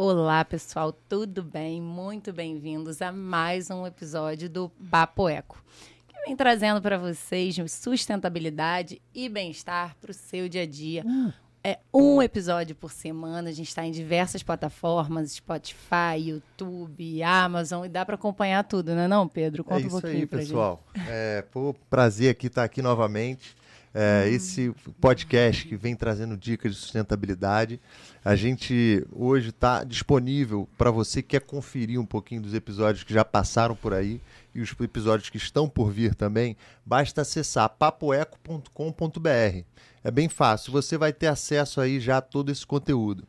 Olá, pessoal, tudo bem? Muito bem-vindos a mais um episódio do Papo Eco, que vem trazendo para vocês sustentabilidade e bem-estar para o seu dia a dia. É um episódio por semana, a gente está em diversas plataformas, Spotify, YouTube, Amazon, e dá para acompanhar tudo, não é não, Pedro? Conta é isso um pouquinho aí, pessoal. Gente. É, pô, prazer aqui estar aqui novamente. É, hum. Esse podcast que vem trazendo dicas de sustentabilidade. A gente hoje está disponível para você que quer conferir um pouquinho dos episódios que já passaram por aí e os episódios que estão por vir também. Basta acessar papoeco.com.br. É bem fácil, você vai ter acesso aí já a todo esse conteúdo.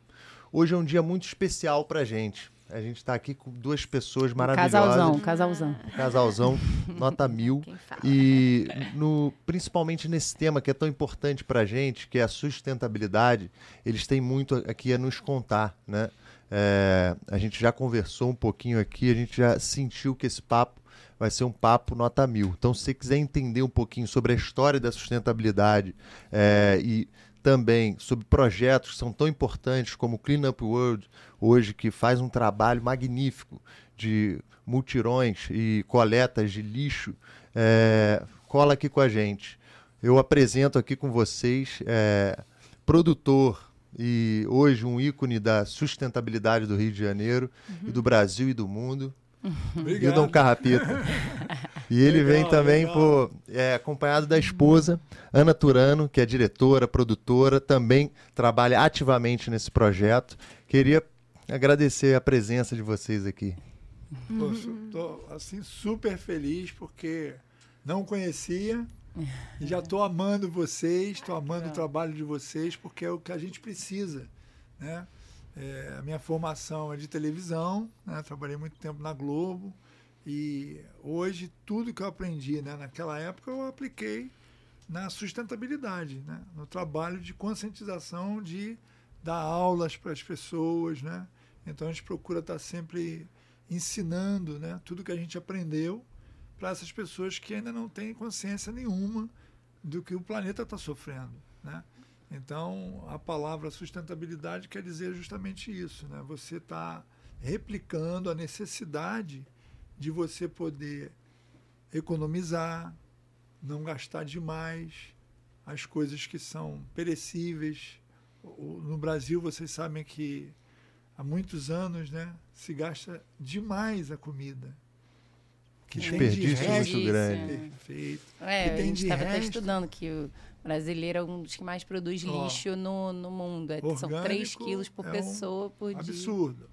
Hoje é um dia muito especial para a gente. A gente está aqui com duas pessoas maravilhosas. Casalzão, casalzão. Casalzão, nota mil. E no, principalmente nesse tema que é tão importante para a gente, que é a sustentabilidade, eles têm muito aqui a nos contar, né? É, a gente já conversou um pouquinho aqui, a gente já sentiu que esse papo vai ser um papo nota mil. Então, se você quiser entender um pouquinho sobre a história da sustentabilidade é, e também sobre projetos que são tão importantes como o Clean Up World, hoje que faz um trabalho magnífico de multirões e coletas de lixo, é, cola aqui com a gente. Eu apresento aqui com vocês é, produtor e hoje um ícone da sustentabilidade do Rio de Janeiro uhum. e do Brasil e do mundo, Obrigado. Hildon Carrapita. E ele legal, vem também por, é, acompanhado da esposa, Ana Turano, que é diretora, produtora, também trabalha ativamente nesse projeto. Queria agradecer a presença de vocês aqui. Estou assim super feliz porque não conhecia e já estou amando vocês, estou amando o trabalho de vocês porque é o que a gente precisa, né? É, a minha formação é de televisão, né? trabalhei muito tempo na Globo e hoje tudo que eu aprendi né? naquela época eu apliquei na sustentabilidade, né? no trabalho de conscientização, de dar aulas para as pessoas. Né? Então a gente procura estar tá sempre ensinando né? tudo que a gente aprendeu para essas pessoas que ainda não têm consciência nenhuma do que o planeta está sofrendo. Né? Então, a palavra sustentabilidade quer dizer justamente isso, né? Você está replicando a necessidade de você poder economizar, não gastar demais as coisas que são perecíveis. No Brasil, vocês sabem que há muitos anos, né, se gasta demais a comida. Que desperdício muito grande. Perfeito. É, a gente estava até estudando que o brasileiro é um dos que mais produz lixo no, no mundo. É, são 3 quilos por é pessoa um por dia. Absurdo.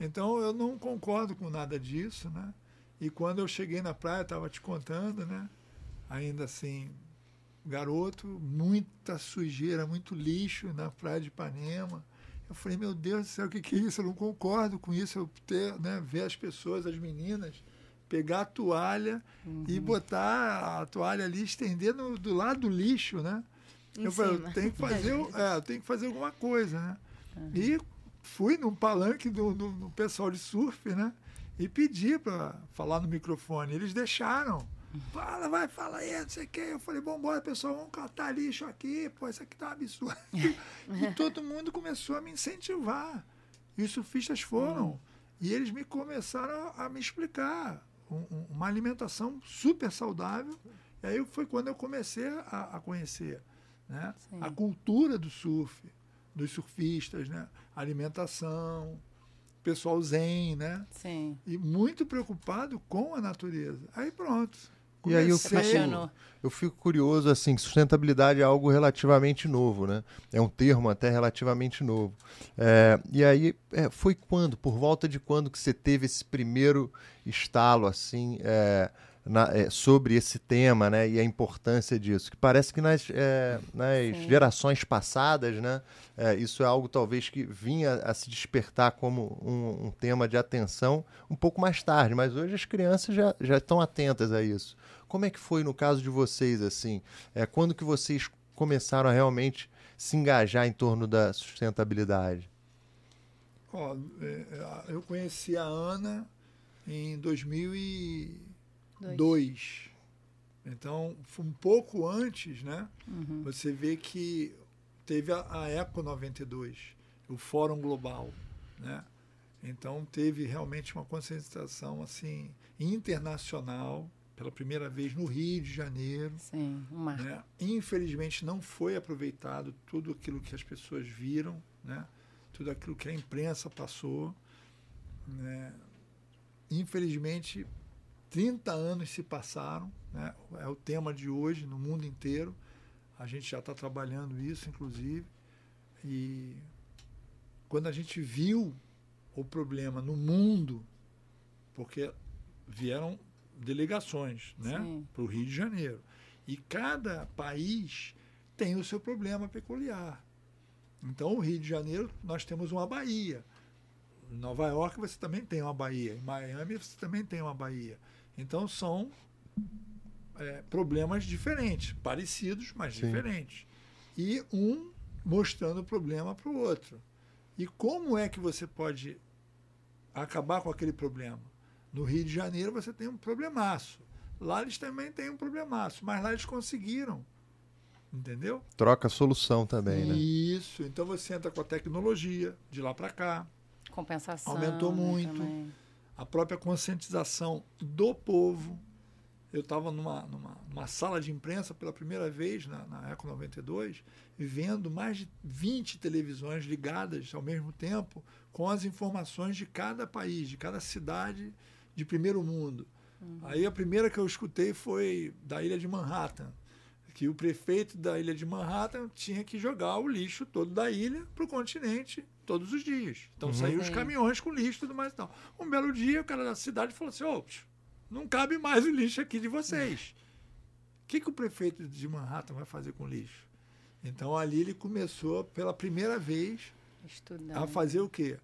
Então eu não concordo com nada disso, né? E quando eu cheguei na praia, estava te contando, né? Ainda assim, garoto, muita sujeira, muito lixo na praia de Ipanema. Eu falei, meu Deus do céu, o que, que é isso? Eu não concordo com isso. Eu ter, né, ver as pessoas, as meninas, pegar a toalha uhum. e botar a toalha ali, estender no, do lado do lixo, né? Em eu falei, eu tenho que fazer, é, eu tenho que fazer alguma coisa, né? Uhum. E fui num palanque do, do, do, pessoal de surf, né? E pedi para falar no microfone. Eles deixaram. Fala, vai, fala aí, não sei o quê. Eu falei, bom, bora, pessoal, vamos catar lixo aqui, pô, isso aqui tá um absurdo. e todo mundo começou a me incentivar. E os surfistas foram. Uhum. E eles me começaram a, a me explicar um, uma alimentação super saudável. E aí foi quando eu comecei a, a conhecer né? a cultura do surf, dos surfistas, né? alimentação, pessoal zen, né? Sim. E muito preocupado com a natureza. Aí pronto. E aí eu fico, eu fico curioso, assim, sustentabilidade é algo relativamente novo, né? É um termo até relativamente novo. É, e aí, é, foi quando, por volta de quando que você teve esse primeiro estalo, assim, é, na, é, sobre esse tema, né? E a importância disso. Que parece que nas, é, nas gerações passadas, né? É, isso é algo talvez que vinha a se despertar como um, um tema de atenção um pouco mais tarde, mas hoje as crianças já, já estão atentas a isso. Como é que foi no caso de vocês, assim? É, quando que vocês começaram a realmente se engajar em torno da sustentabilidade? Oh, eu conheci a Ana em 2002. Dois. Então, foi um pouco antes, né? Uhum. Você vê que teve a, a Eco 92, o Fórum Global, né? Então teve realmente uma conscientização assim internacional pela primeira vez no Rio de Janeiro. Sim, um marco. Né? Infelizmente não foi aproveitado tudo aquilo que as pessoas viram, né? tudo aquilo que a imprensa passou. Né? Infelizmente, 30 anos se passaram, né? é o tema de hoje no mundo inteiro. A gente já está trabalhando isso, inclusive. E quando a gente viu o problema no mundo, porque vieram delegações né, para o Rio de Janeiro. E cada país tem o seu problema peculiar. Então, o Rio de Janeiro, nós temos uma Bahia. Em Nova York, você também tem uma Bahia. Em Miami, você também tem uma Bahia. Então, são é, problemas diferentes, parecidos, mas Sim. diferentes. E um mostrando o problema para o outro. E como é que você pode acabar com aquele problema? No Rio de Janeiro você tem um problemaço. Lá eles também têm um problemaço, mas lá eles conseguiram. Entendeu? Troca solução também, né? Isso. Então você entra com a tecnologia de lá para cá. Compensação. Aumentou muito. Também. A própria conscientização do povo. Eu estava numa, numa, numa, sala de imprensa pela primeira vez na, na Eco 92, vendo mais de 20 televisões ligadas ao mesmo tempo com as informações de cada país, de cada cidade de primeiro mundo. Uhum. Aí a primeira que eu escutei foi da ilha de Manhattan, que o prefeito da ilha de Manhattan tinha que jogar o lixo todo da ilha para o continente todos os dias. Então uhum. saíam os caminhões com lixo e tudo mais e tal. Um belo dia o cara da cidade falou assim: oh, não cabe mais o lixo aqui de vocês. O que, que o prefeito de Manhattan vai fazer com o lixo? Então ali ele começou pela primeira vez Estudando. a fazer o quê?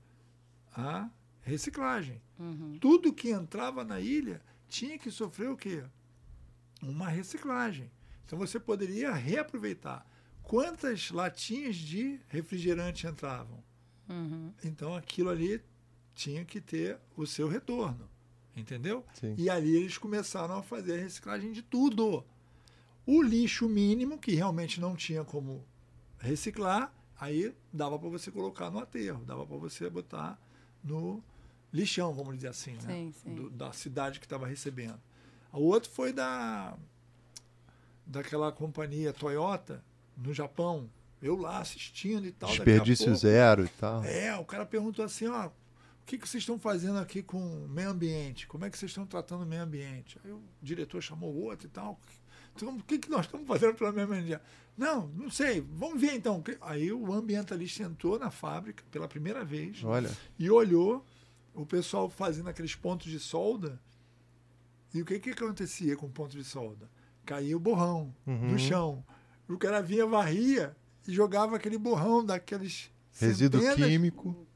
A reciclagem. Uhum. Tudo que entrava na ilha tinha que sofrer o quê? Uma reciclagem. Então você poderia reaproveitar. Quantas latinhas de refrigerante entravam? Uhum. Então aquilo ali tinha que ter o seu retorno. Entendeu? Sim. E ali eles começaram a fazer a reciclagem de tudo. O lixo mínimo, que realmente não tinha como reciclar, aí dava para você colocar no aterro, dava para você botar no lixão, vamos dizer assim, né? sim, sim. Do, da cidade que estava recebendo. O outro foi da daquela companhia Toyota no Japão. Eu lá assistindo e tal. Desperdício pouco, zero e tal. É, o cara perguntou assim, ó, o que, que vocês estão fazendo aqui com o meio ambiente? Como é que vocês estão tratando o meio ambiente? Aí o diretor chamou o outro e tal. Então, o que, que nós estamos fazendo pelo meio ambiente? Não, não sei. Vamos ver então. Aí o ambientalista entrou na fábrica pela primeira vez Olha. e olhou o pessoal fazendo aqueles pontos de solda. E o que, que acontecia com o ponto de solda? Caía o borrão uhum. no chão. O cara vinha, varria e jogava aquele borrão daqueles resíduo químico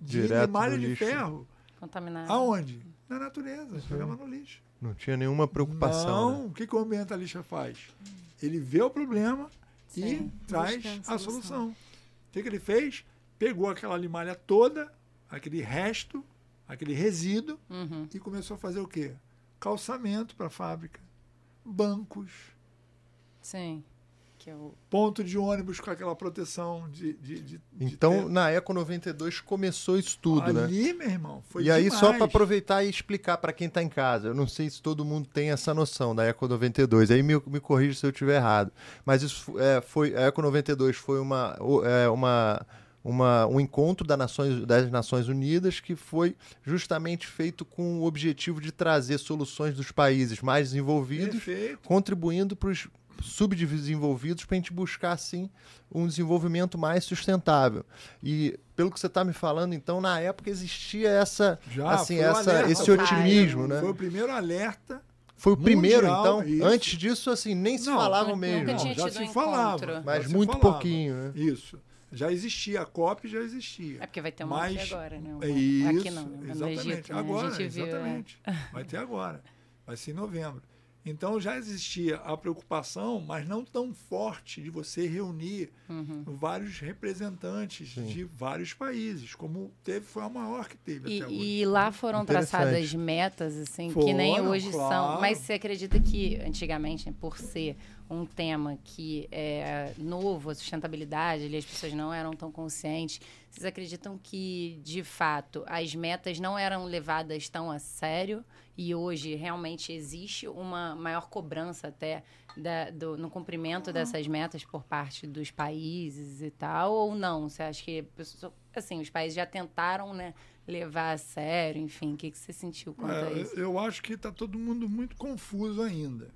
de direto malha de ferro. Contaminado. Aonde? Na natureza, uhum. jogava no lixo. Não tinha nenhuma preocupação. Não, né? o que, que o ambientalista faz? Ele vê o problema Sim, e traz a solução. solução. O que, que ele fez? Pegou aquela limalha toda, aquele resto, aquele resíduo, uhum. e começou a fazer o quê? Calçamento para a fábrica, bancos. Sim. Que é o... Ponto de ônibus com aquela proteção de. de, de então, de na Eco 92 começou isso tudo, Ali, né? Ali, meu irmão, foi E demais. aí, só para aproveitar e explicar para quem está em casa, eu não sei se todo mundo tem essa noção da Eco 92, aí me, me corrija se eu estiver errado. Mas isso é, foi. A Eco 92 foi uma. É, uma uma, um encontro da Nações, das Nações Unidas que foi justamente feito com o objetivo de trazer soluções dos países mais desenvolvidos, Perfeito. contribuindo para os subdesenvolvidos para a gente buscar assim um desenvolvimento mais sustentável. E pelo que você está me falando, então na época existia essa Já, assim essa alerta, esse otimismo, né? Foi o primeiro alerta. Foi o primeiro, então. Isso. Antes disso, assim, nem se não, falava mesmo. Nunca tinha já se falava. Mas muito falava. pouquinho, né? Isso. Já existia, a COP já existia. É porque vai ter uma Mas, aqui agora, né? Uma, isso, aqui não, né? exatamente. Egito, né? Agora, exatamente. Viu, é. Vai ter agora. Vai ser em novembro. Então já existia a preocupação, mas não tão forte, de você reunir uhum. vários representantes Sim. de vários países, como teve, foi a maior que teve e, até hoje. E lá foram traçadas metas, assim, foram, que nem hoje claro. são. Mas você acredita que, antigamente, por ser um tema que é novo, a sustentabilidade, ali as pessoas não eram tão conscientes, Vocês acreditam que, de fato, as metas não eram levadas tão a sério e hoje realmente existe uma maior cobrança até da, do, no cumprimento dessas metas por parte dos países e tal? Ou não? Você acha que, assim, os países já tentaram, né? levar a sério, enfim, o que, que você sentiu quanto é, a isso? Eu acho que está todo mundo muito confuso ainda.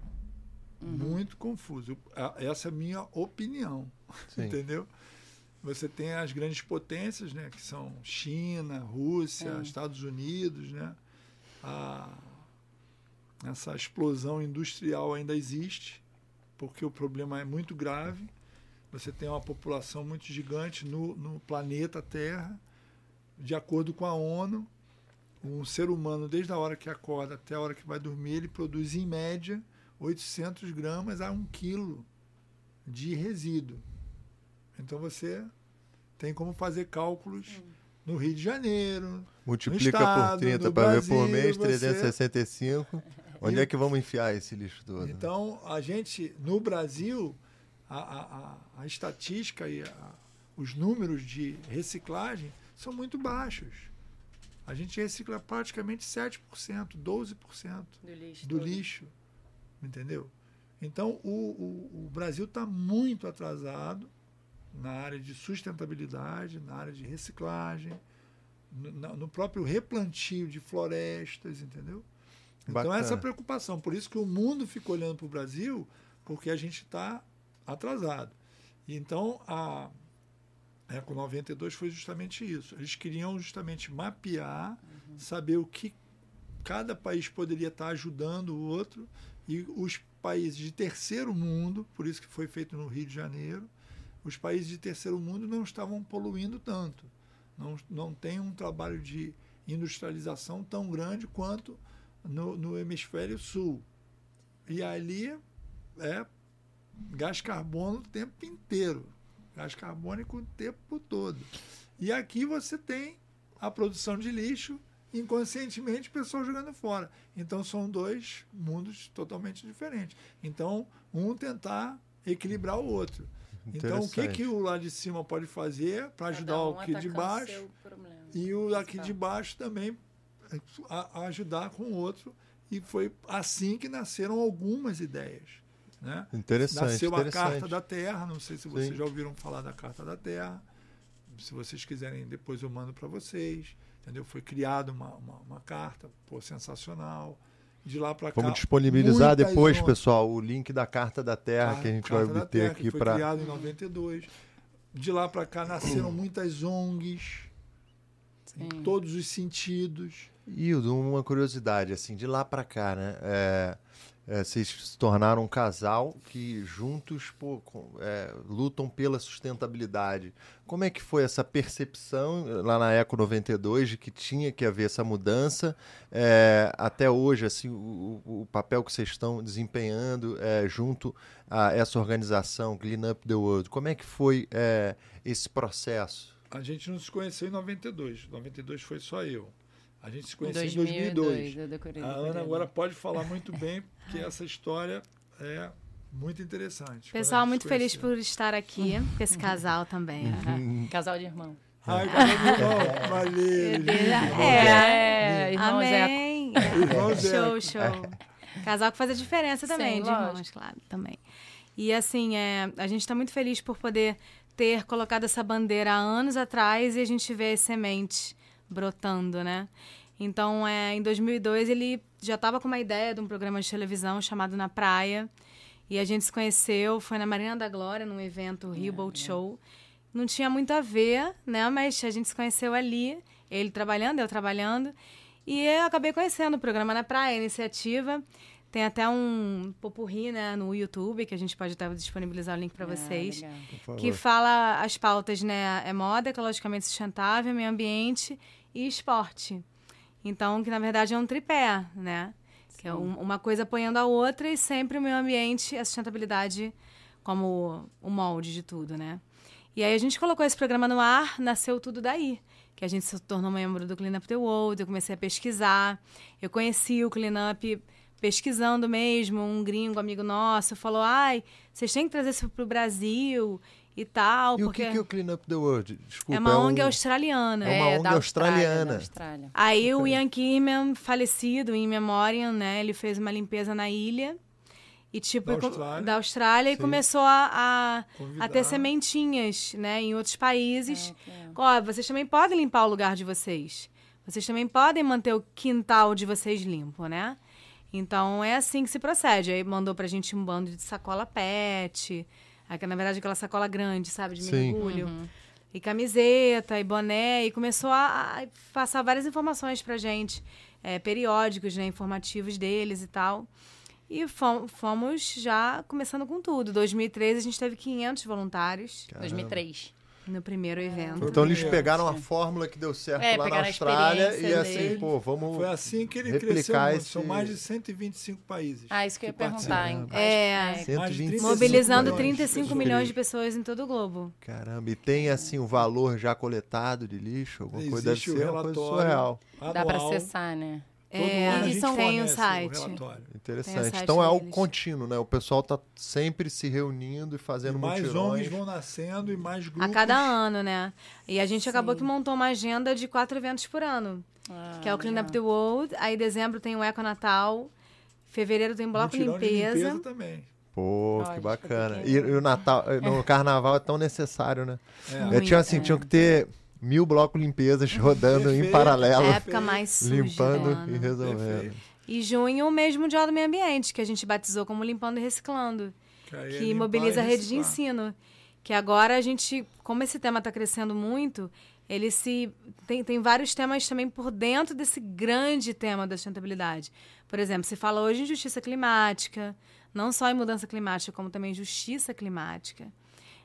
Uhum. Muito confuso. Essa é a minha opinião, Sim. entendeu? Você tem as grandes potências, né, que são China, Rússia, Sim. Estados Unidos, né? A, essa explosão industrial ainda existe, porque o problema é muito grave. Você tem uma população muito gigante no, no planeta Terra de acordo com a ONU, um ser humano, desde a hora que acorda até a hora que vai dormir, ele produz, em média, 800 gramas a 1 quilo de resíduo. Então você tem como fazer cálculos no Rio de Janeiro. Multiplica estado, por 30 para ver por mês, você... 365. Onde e... é que vamos enfiar esse lixo todo? Então, a gente, no Brasil, a, a, a, a estatística e os números de reciclagem são muito baixos. A gente recicla praticamente 7%, 12% do lixo. Do lixo entendeu? Então, o, o, o Brasil está muito atrasado na área de sustentabilidade, na área de reciclagem, no, no próprio replantio de florestas, entendeu? Então, Bacana. essa preocupação. Por isso que o mundo fica olhando para o Brasil, porque a gente está atrasado. Então, a, Eco 92 foi justamente isso. Eles queriam justamente mapear, uhum. saber o que cada país poderia estar ajudando o outro e os países de terceiro mundo, por isso que foi feito no Rio de Janeiro, os países de terceiro mundo não estavam poluindo tanto. Não, não tem um trabalho de industrialização tão grande quanto no, no hemisfério sul. E ali é gás carbono o tempo inteiro gás carbônico o tempo todo. E aqui você tem a produção de lixo, inconscientemente pessoas jogando fora. Então são dois mundos totalmente diferentes. Então, um tentar equilibrar o outro. Então, o que, que o lá de cima pode fazer para ajudar um o aqui de baixo? E o aqui de baixo também a, a ajudar com o outro. E foi assim que nasceram algumas ideias. Né? Interessante. Nasceu interessante. a Carta da Terra, não sei se vocês Sim. já ouviram falar da Carta da Terra. Se vocês quiserem, depois eu mando para vocês. Entendeu? Foi criada uma, uma, uma, carta, pô, sensacional. De lá para cá. Vamos disponibilizar depois, pessoal, o link da Carta da Terra a que a gente vai obter Terra, aqui para. Foi criado em 92. De lá para cá nasceram muitas ONGs, Sim. em todos os sentidos. Hildo, uma curiosidade, assim, de lá para cá, né? É é, vocês se tornaram um casal que juntos pô, é, lutam pela sustentabilidade. Como é que foi essa percepção eh, lá na Eco 92 de que tinha que haver essa mudança? É, até hoje, assim, o, o, papel que vocês estão desempenhando é, junto a essa organização, Clean Up the World. Como é que foi é, esse processo? A gente não se conheceu em 92. 92 foi só eu. A gente se conheceu em 2002. 2002 a Ana agora pode falar muito bem, porque essa história é muito interessante. Pessoal, muito feliz por estar aqui, com esse casal também. Uhum. casal de irmão. Ai, casal de irmão. Valeu. É, é, irmão Amém. Show, show. Casal que faz a diferença também, Sim, de lógico. irmãos, claro, também. E assim, é, a gente está muito feliz por poder ter colocado essa bandeira há anos atrás e a gente vê as sementes brotando, né? Então, é, em 2002, ele já estava com uma ideia de um programa de televisão chamado Na Praia. E a gente se conheceu, foi na Marina da Glória, num evento Rio é, Boat é. Show. Não tinha muito a ver, né? Mas a gente se conheceu ali, ele trabalhando, eu trabalhando. E eu acabei conhecendo o programa Na Praia, a iniciativa. Tem até um popurri né, no YouTube, que a gente pode até disponibilizar o link para ah, vocês, que fala as pautas, né? É moda ecologicamente sustentável, meio ambiente e esporte. Então, que na verdade é um tripé, né? Sim. Que é um, uma coisa apoiando a outra e sempre o meio ambiente e a sustentabilidade como o molde de tudo, né? E aí a gente colocou esse programa no ar, nasceu tudo daí. Que a gente se tornou membro do Clean Up the World, eu comecei a pesquisar. Eu conheci o Clean Up pesquisando mesmo, um gringo amigo nosso falou: ai, vocês têm que trazer isso para o Brasil e tal. E porque... o que, que é o Clean Up the World? Desculpa, é uma é ONG um... australiana. É uma é, ONG australiana. Austrália. Aí okay. o Ian Kirman, falecido, em memória, né? Ele fez uma limpeza na ilha. E tipo, da Austrália, da Austrália e começou a, a, a, ter sementinhas, né, em outros países. É, Ó, vocês também podem limpar o lugar de vocês. Vocês também podem manter o quintal de vocês limpo, né? Então é assim que se procede. Aí mandou pra gente um bando de sacola pet, na verdade aquela sacola grande, sabe, de mergulho. Uhum. E camiseta, e boné, e começou a, a passar várias informações pra gente, é, periódicos, né, informativos deles e tal. E fomos já começando com tudo. 2013 a gente teve 500 voluntários. Caramba. 2003. No primeiro evento. Então eles pegaram a fórmula que deu certo é, lá na Austrália e assim, dele. pô, vamos Foi assim que ele cresceu esse... São mais de 125 países. Ah, isso que eu ia perguntar. Hein? É, é. mobilizando 35 milhões de pessoas em todo o globo. Caramba, e tem assim o um valor já coletado de lixo? Alguma Existe coisa deve ser uma coisa surreal. Dá para acessar, né? É, eles tem o site. Interessante. Site então é algo contínuo, né? O pessoal está sempre se reunindo e fazendo e mais mutirões. homens vão nascendo e mais grupos. A cada ano, né? E a gente Sim. acabou que montou uma agenda de quatro eventos por ano. Ah, que é o Clean Up the World. Aí dezembro tem o Eco Natal. Fevereiro tem o Bloco Limpeza. limpeza também. Pô, que bacana. E, e, o Natal, no Carnaval é tão necessário, né? É. Eu tinha assim, é. tinha que ter mil blocos limpezas rodando Perfeito. em paralelo. É época mais suja Limpando e resolvendo. Perfeito. E junho, o mesmo dia do meio ambiente, que a gente batizou como Limpando e Reciclando. Que, que mobiliza a rede de ensino. Que agora a gente, como esse tema está crescendo muito, ele se. Tem, tem vários temas também por dentro desse grande tema da sustentabilidade. Por exemplo, se fala hoje em justiça climática, não só em mudança climática, como também justiça climática.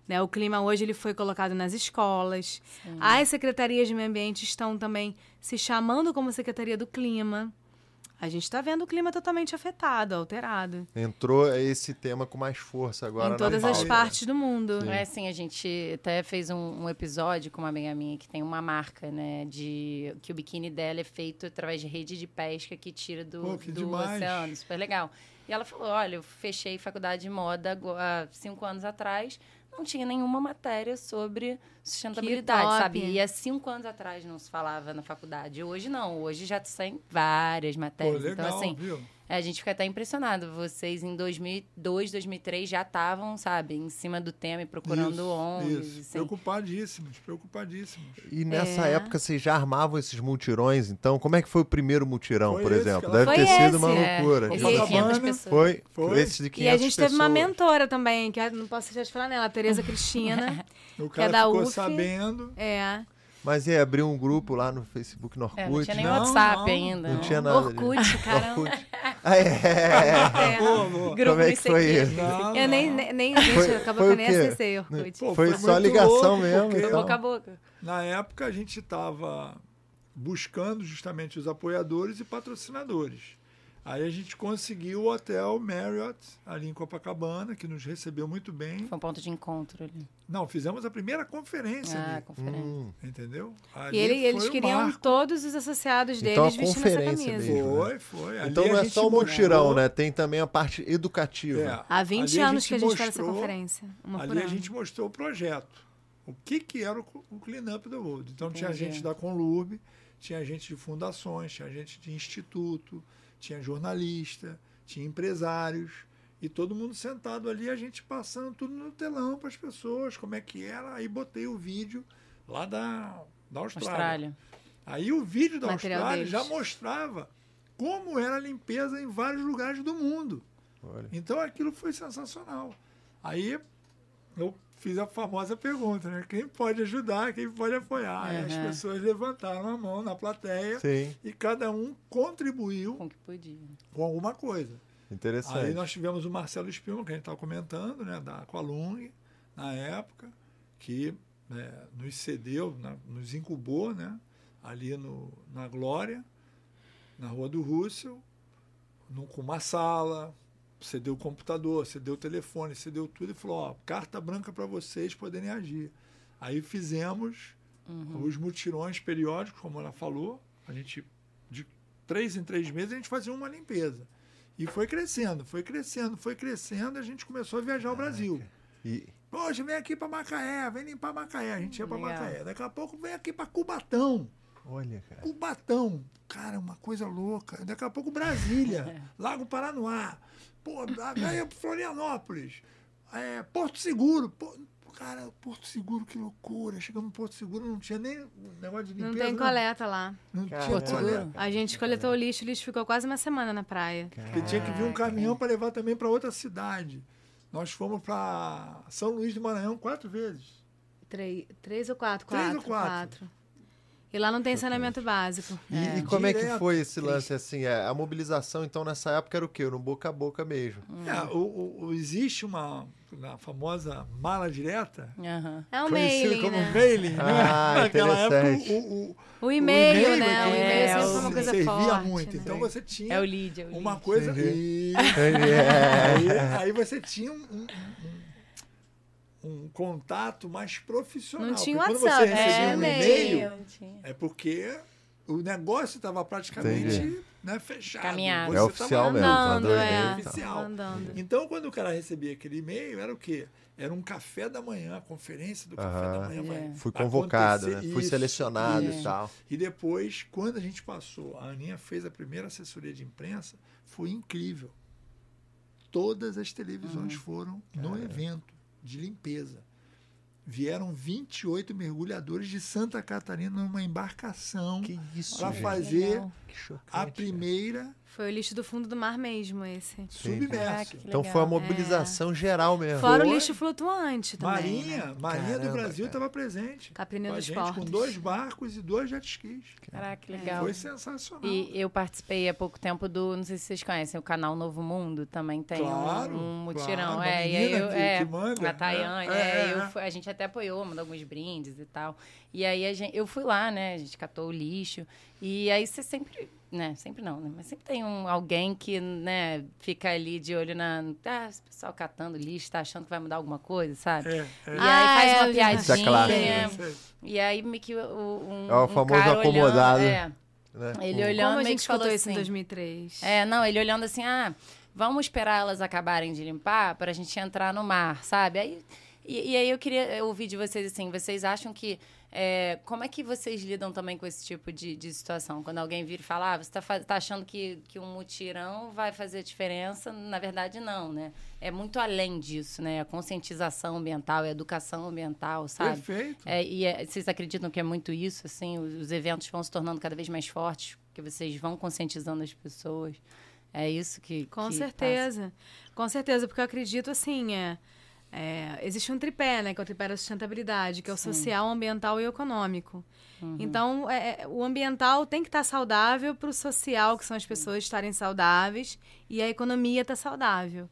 Né? O clima hoje ele foi colocado nas escolas. Sim. As secretarias de meio ambiente estão também se chamando como Secretaria do Clima. A gente está vendo o clima totalmente afetado, alterado. Entrou esse tema com mais força agora. Em todas as partes do mundo. Sim. É assim, a gente até fez um, um, episódio com uma amiga minha que tem uma marca, né? De que o biquíni dela é feito através de rede de pesca que tira do, Pô, que do oceano. Super legal. E ela falou: olha, eu fechei faculdade de moda há cinco anos atrás não tinha nenhuma matéria sobre sustentabilidade, sabe? E há cinco anos atrás não se falava na faculdade. Hoje não, hoje já tem várias matérias. Pô, legal, então, assim, viu? É, a gente fica até impressionado. Vocês em 2002, 2003 já estavam, sabe, em cima do tema e procurando isso, ONGs. Isso. Assim. Preocupadíssimos, preocupadíssimos. E nessa é. época vocês já armavam esses mutirões, então? Como é que foi o primeiro mutirão, foi por esse, exemplo? Deve ter esse, sido uma é. loucura. Esse de 500 pessoas. Foi, foi. Esse de 500 E a gente pessoas. teve uma mentora também, que não posso deixar de falar nela, a Tereza Cristina. o cara que é da ficou UF. sabendo. É. Mas ia abrir um grupo lá no Facebook, no Orkut. É, não tinha nem não, WhatsApp não, ainda. Não, tinha nada. Orkut, caramba. Orkut. Ah, é. é. Boa, boa. Como é que foi isso? Não, eu nem, nem, nem gente, acabou que eu nem acessei Orkut. Pô, foi, foi só ligação mesmo. Então. Boca a boca. Na época, a gente estava buscando justamente os apoiadores e patrocinadores. Aí a gente conseguiu o hotel Marriott, ali em Copacabana, que nos recebeu muito bem. Foi um ponto de encontro ali. Não, fizemos a primeira conferência ah, ali. conferência. Hum. Entendeu? Ali e ele, eles queriam marco. todos os associados então, deles vestindo essa camisa. Mesmo, né? Foi, foi. Ali então não é só o mochilão, né? Tem também a parte educativa. É, Há 20 anos que a gente mostrou, faz essa conferência. ali a gente mostrou o projeto. O que, que era o, o Clean Up the World. Então Entendi. tinha gente da Conlurb, tinha gente de fundações, tinha gente de instituto, tinha jornalista, tinha empresários, e todo mundo sentado ali, a gente passando tudo no telão para as pessoas, como é que era. Aí botei o vídeo lá da, da Austrália. Austrália. Aí o vídeo da Material Austrália deles. já mostrava como era a limpeza em vários lugares do mundo. Olha. Então aquilo foi sensacional. Aí eu fiz a famosa pergunta, né? Quem pode ajudar, quem pode apoiar? Uhum. as pessoas levantaram a mão na plateia Sim. e cada um contribuiu com, que podia. com alguma coisa. Interessante. Aí nós tivemos o Marcelo Spilman, que a gente estava comentando, né, da Qualung, na época, que né, nos cedeu, na, nos incubou, né, ali no, na Glória, na Rua do Russell, no, com uma sala, você deu o computador, você deu o telefone, você deu tudo e falou: ó, carta branca para vocês poderem agir. Aí fizemos uhum. os mutirões periódicos, como ela falou. A gente, de três em três meses, a gente fazia uma limpeza. E foi crescendo, foi crescendo, foi crescendo, e a gente começou a viajar ao Brasil. E... Poxa, vem aqui para Macaé, vem limpar Macaé. A gente ia para Macaé. Daqui a pouco vem aqui para Cubatão. Olha, cara. Cubatão. Cara, uma coisa louca. Daqui a pouco Brasília, Lago Paranoá. Pô, aí Florianópolis. É, Porto Seguro. Pô, cara, Porto Seguro, que loucura. Chegamos no Porto Seguro, não tinha nem negócio de limpeza. Não tem coleta lá. Não tinha Porto coleta. A gente coletou o lixo, o lixo ficou quase uma semana na praia. Porque tinha que vir um caminhão para levar também para outra cidade. Nós fomos para São Luís do Maranhão quatro vezes. Três, três ou quatro? Três quatro, ou quatro. quatro. E lá não tem saneamento básico. E, é. e como Direto. é que foi esse lance assim? É, a mobilização, então, nessa época era o quê? No boca a boca mesmo. Hum. É, o, o, existe uma na famosa mala direta. Uhum. É o mailing, como né? mailing, né? ah, né? Naquela época, o, o, o e-mail, né? O e-mail sempre foi uma coisa servia forte. muito. Né? Então você tinha é o lead, é o lead. uma coisa... E... aí, aí, você tinha um, um, um, contato mais profissional. Não tinha WhatsApp. Quando você recebia é, um e-mail, é porque o negócio estava praticamente... Né, fechado. Caminhado. É oficial mesmo. Andando, tá é. oficial. Andando. Então, quando o cara recebia aquele e-mail, era o quê? Era um café da manhã, a conferência do café da manhã. Yeah. É. Fui convocado, né? Fui selecionado isso. e tal. E depois, quando a gente passou, a Aninha fez a primeira assessoria de imprensa, foi incrível. Todas as televisões uhum. foram no evento de limpeza. Vieram 28 mergulhadores de Santa Catarina numa embarcação para fazer a primeira foi o lixo do fundo do mar mesmo, esse. Submerso. Ah, então foi a mobilização é. geral mesmo. Fora foi. o lixo flutuante também. Marinha, né? Marinha Caramba, do Brasil estava presente. Caprinha dos gente, Com dois barcos e dois jet skis. Caraca, que legal. Foi sensacional. E eu participei há pouco tempo do, não sei se vocês conhecem, o canal Novo Mundo também tem claro, um, um mutirão. Claro, é, e aí eu, que, é, que manda, a Tayane, é, é, é, eu, a gente até apoiou, mandou alguns brindes e tal. E aí a gente, eu fui lá, né? A gente catou o lixo. E aí você sempre né? Sempre não, né? Mas sempre tem um, alguém que, né, fica ali de olho na. Ah, esse pessoal catando lixo, tá achando que vai mudar alguma coisa, sabe? É, é. E ah, aí faz uma é, piadinha. É claro. E aí meio que um, É o famoso um acomodado. Olhando, é, né? Ele olhando. Como a gente falou isso assim, em 2003? É, não, ele olhando assim, ah, vamos esperar elas acabarem de limpar para a gente entrar no mar, sabe? Aí, e, e aí eu queria ouvir de vocês assim, vocês acham que é, como é que vocês lidam também com esse tipo de, de situação? Quando alguém vira e fala, ah, você está tá achando que, que um mutirão vai fazer diferença? Na verdade, não, né? É muito além disso, né? A conscientização ambiental, a educação ambiental, sabe? Perfeito. É, e é, vocês acreditam que é muito isso, assim? Os, os eventos vão se tornando cada vez mais fortes, que vocês vão conscientizando as pessoas? É isso que. Com que certeza. Passa. Com certeza, porque eu acredito, assim, é é, existe um tripé, né, que é o tripé da sustentabilidade, que é o Sim. social, ambiental e econômico. Uhum. Então, é, é o ambiental tem que estar saudável para o social, que são as pessoas estarem saudáveis, e a economia está saudável.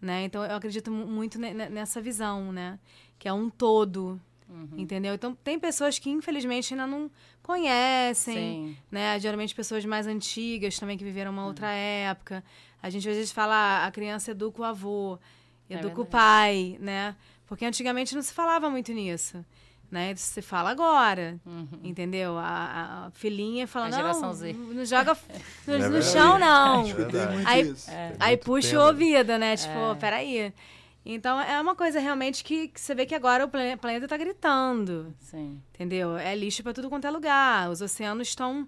Né? Então, eu acredito muito nessa visão, né? que é um todo. Uhum. Entendeu? Então, tem pessoas que, infelizmente, ainda não conhecem, Sim. né? Geralmente, pessoas mais antigas também que viveram uma uhum. outra época. A gente, às vezes, fala, ah, a criança educa o avô. Educa é o pai, né? Porque antigamente não se falava muito nisso. Né? Se fala agora, uhum. entendeu? A, a, filhinha fala, não, não joga no, é no chão, não. É aí, é. aí puxa o ouvido, né? Tipo, é. peraí. Então, é uma coisa realmente que, que, você vê que agora o planeta está gritando. Sim. Entendeu? É lixo para tudo quanto é lugar. Os oceanos estão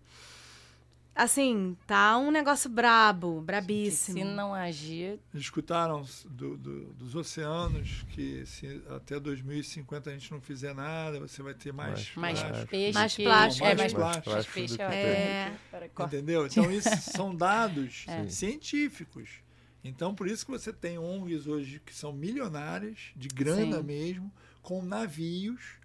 Assim, tá um negócio brabo, brabíssimo. se não agir. Escutaram do, do, dos oceanos que se até 2050 a gente não fizer nada, você vai ter mais, mais, peixe. Mais plástico. Mais, é, mais plástico. Mais peixe. É. Entendeu? Então, isso são dados é. científicos. Então, por isso que você tem ONGs hoje que são milionárias, de grana Sim. mesmo, com navios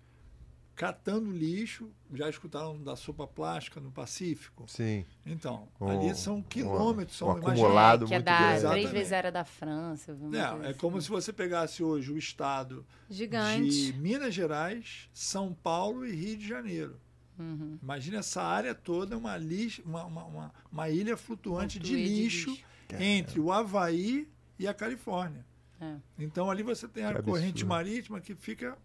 catando lixo. Já escutaram da sopa plástica no Pacífico? Sim. Então, um, ali são quilômetros, um, são um acumulado é, que é da três vezes era da França. É, é como assim. se você pegasse hoje o estado Gigante. de Minas Gerais, São Paulo e Rio de Janeiro. Uhum. Imagina essa área toda uma, lixo, uma, uma, uma, uma ilha flutuante de lixo, de lixo, entre o Havaí e a Califórnia. É. Então ali você tem a corrente marítima que fica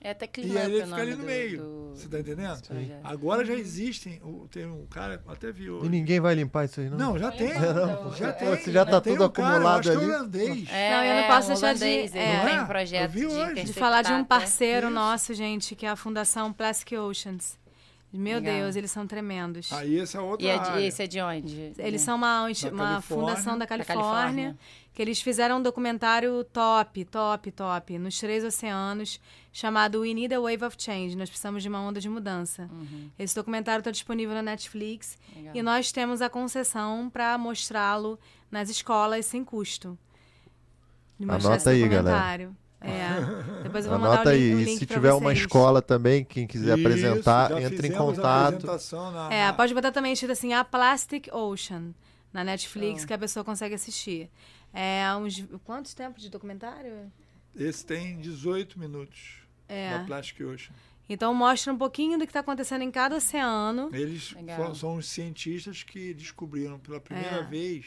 É até E aí ele fica ali no do, meio. Do... Você tá entendendo? Agora já existem. Tem um cara, até viu. E ninguém vai limpar isso aí, não? Não, já tem. Não, já tem. Você já tá tudo um acumulado cara, ali. holandês. É, não, eu não posso deixar de. É, tem um projeto de, de falar de um parceiro nosso, gente, que é a Fundação Plastic Oceans. Meu Legal. Deus, eles são tremendos. Aí esse é outro. E é esse é de onde? Eles são uma, uma fundação da Califórnia, da Califórnia, que eles fizeram um documentário top, top, top, nos três oceanos, chamado We Need a Wave of Change. Nós precisamos de uma onda de mudança. Uhum. Esse documentário está disponível na Netflix Legal. e nós temos a concessão para mostrá-lo nas escolas sem custo. Anota aí, galera. É. Depois eu vou Anota mandar o link, aí. E se tiver vocês. uma escola também, quem quiser Isso, apresentar, entre em contato. Na, é, pode botar também escrito assim, a Plastic Ocean, na Netflix, oh. que a pessoa consegue assistir. É uns. Quantos tempos de documentário? Esse tem 18 minutos. É. Da Plastic Ocean. Então mostra um pouquinho do que está acontecendo em cada oceano. Eles foram, são os cientistas que descobriram pela primeira é. vez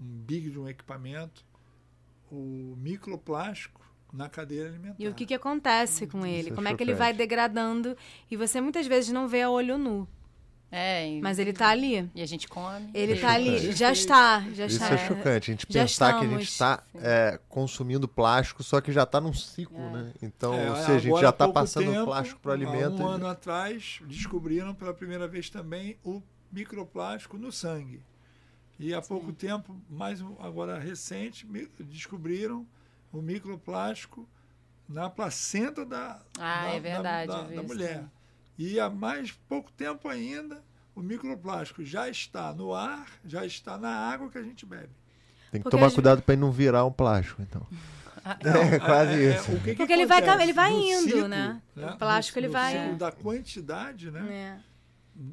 um big de um equipamento, o microplástico na cadeia alimentar. E o que, que acontece com ele? Isso é Como é, é que ele vai degradando? E você muitas vezes não vê a olho nu. É, mas ele está ali. E a gente come. Ele está ali, já está, já Isso está. é chocante, a gente já pensar estamos. que a gente está é, consumindo plástico, só que já está num ciclo, é. né? Então, é, ou seja, a gente já está passando tempo, plástico para o alimento. Um ano atrás, descobriram pela primeira vez também o microplástico no sangue. E há pouco Sim. tempo, mais agora recente, descobriram o microplástico na placenta da, ah, da, é verdade, da, da, da mulher. E há mais pouco tempo ainda, o microplástico já está no ar, já está na água que a gente bebe. Tem que Porque tomar cuidado para não virar um plástico, então. Não, é quase é, isso. É, que Porque que ele vai, ele vai indo, ciclo, né? né? O plástico no, ele vai. Ciclo da quantidade, né? É.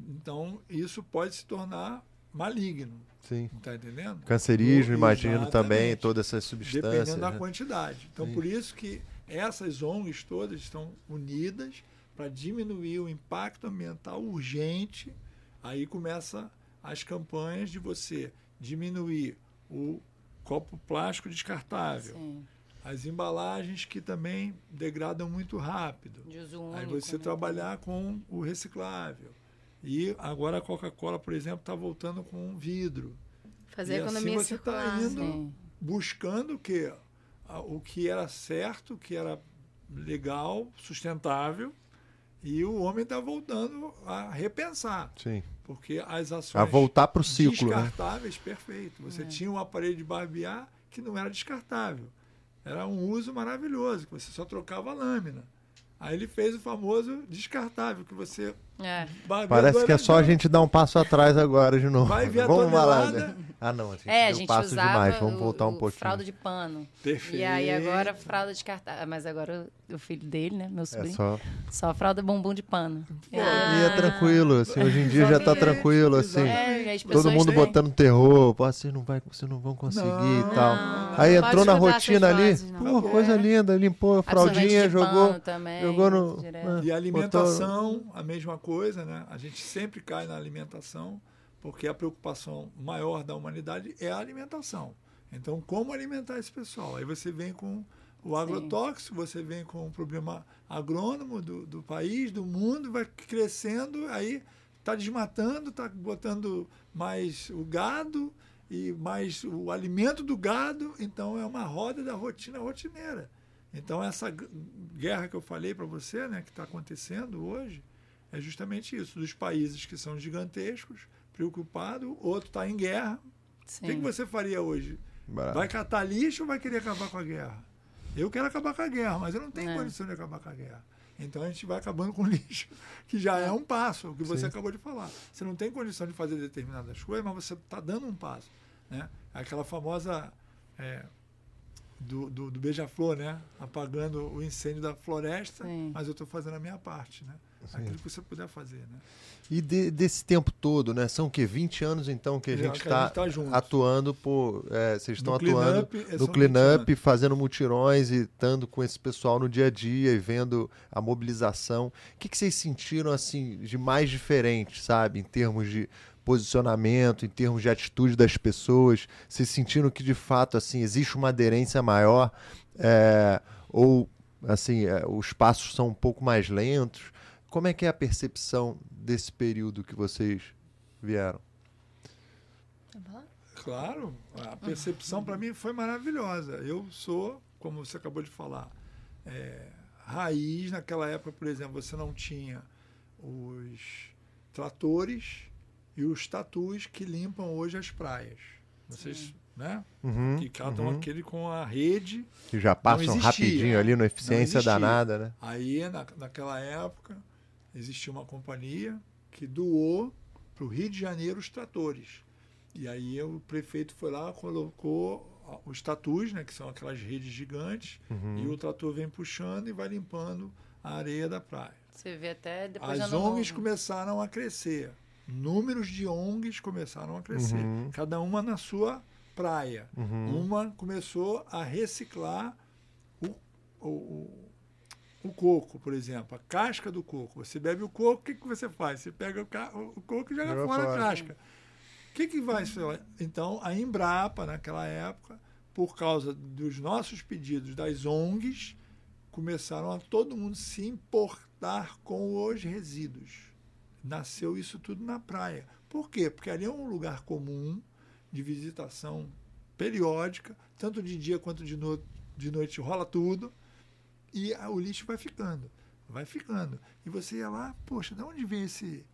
Então, isso pode se tornar maligno. Sim. Tá entendendo? Cancerígeno, imagino também, todas essas substâncias. Dependendo né? da quantidade. Então, Sim. por isso que essas ONGs todas estão unidas para diminuir o impacto ambiental urgente. Aí começa as campanhas de você diminuir o copo plástico descartável. Sim. As embalagens que também degradam muito rápido. De uso único, Aí você né? trabalhar com o reciclável. E agora a Coca-Cola, por exemplo, está voltando com vidro. Fazer e a economia assim você está indo sim. buscando o que o que era certo, o que era legal, sustentável, e o homem está voltando a repensar. Sim. Porque as ações a voltar para o ciclo, né? descartáveis, né? perfeito. Você é. tinha um aparelho de barbear que não era descartável. Era um uso maravilhoso, que você só trocava a lâmina. Aí ele fez o famoso descartável, que você é. Parece que é só a gente dar um passo atrás agora de novo. Vai ver a Vamos lá. Né? Ah, não, a gente é, a gente passo usava demais. Vamos voltar um pouquinho. fralda de pano. Perfeito. E aí agora fralda de cartaz. Mas agora o filho dele, né, meu é sobrinho, é só... só fralda bumbum de pano. Ah. E é tranquilo, assim, hoje em dia já tá tranquilo, assim. É, todo mundo têm... botando terror, pô, vocês não, vai, vocês não vão conseguir não, e tal. Não, aí entrou na rotina ali, vozes, pô, coisa linda, limpou a fraldinha, jogou, também, jogou no... E alimentação, botou... a mesma coisa, né? A gente sempre cai na alimentação, porque a preocupação maior da humanidade é a alimentação. Então, como alimentar esse pessoal? Aí você vem com o agrotóxico, Sim. você vem com o problema agrônomo do, do país, do mundo, vai crescendo, aí está desmatando, está botando mais o gado e mais o alimento do gado, então é uma roda da rotina rotineira. Então essa guerra que eu falei para você, né, que está acontecendo hoje, é justamente isso, dos países que são gigantescos, preocupado, outro está em guerra. Sim. O que, que, você faria hoje? Barato. Vai catar lixo ou vai querer acabar com a guerra? Eu quero acabar com a guerra, mas eu não tenho é. condição de acabar com a guerra. Então a gente vai acabando com o lixo, que já é um passo, o que você Sim. acabou de falar. Você não tem condição de fazer determinadas coisas, mas você está dando um passo. Né? Aquela famosa é, do, do, do beija-flor, né? apagando o incêndio da floresta, Sim. mas eu estou fazendo a minha parte. Né? Aquilo que você puder fazer. Né? E de, desse tempo todo, né? São o quê? 20 anos então que a gente está tá atuando por. É, vocês estão atuando clean no cleanup, fazendo mutirões e estando com esse pessoal no dia a dia e vendo a mobilização. O que, que vocês sentiram assim de mais diferente, sabe? Em termos de posicionamento, em termos de atitude das pessoas? Vocês sentiram que de fato assim existe uma aderência maior? É, ou assim, é, os passos são um pouco mais lentos. Como é que é a percepção desse período que vocês vieram? Claro, a percepção para mim foi maravilhosa. Eu sou, como você acabou de falar, é, raiz. Naquela época, por exemplo, você não tinha os tratores e os tatus que limpam hoje as praias. Vocês, Sim. né? Uhum, que catam uhum. aquele com a rede. Que já passam rapidinho ali na eficiência danada, né? Aí, na, naquela época, existia uma companhia que doou para o Rio de Janeiro os tratores. E aí o prefeito foi lá, colocou os tatus, né, que são aquelas redes gigantes, uhum. e o trator vem puxando e vai limpando a areia da praia. Você vê até depois As ONGs começaram a crescer. Números de ONGs começaram a crescer. Uhum. Cada uma na sua praia. Uhum. Uma começou a reciclar o, o, o, coco, por exemplo, a casca do coco. Você bebe o coco, o que, que você faz? Você pega o, o coco e joga fora, a casca. O que, que vai ser? Então, a Embrapa, naquela época, por causa dos nossos pedidos das ONGs, começaram a todo mundo se importar com os resíduos. Nasceu isso tudo na praia. Por quê? Porque ali é um lugar comum de visitação periódica, tanto de dia quanto de, no, de noite rola tudo, e a, o lixo vai ficando, vai ficando. E você ia lá, poxa, de onde vem esse,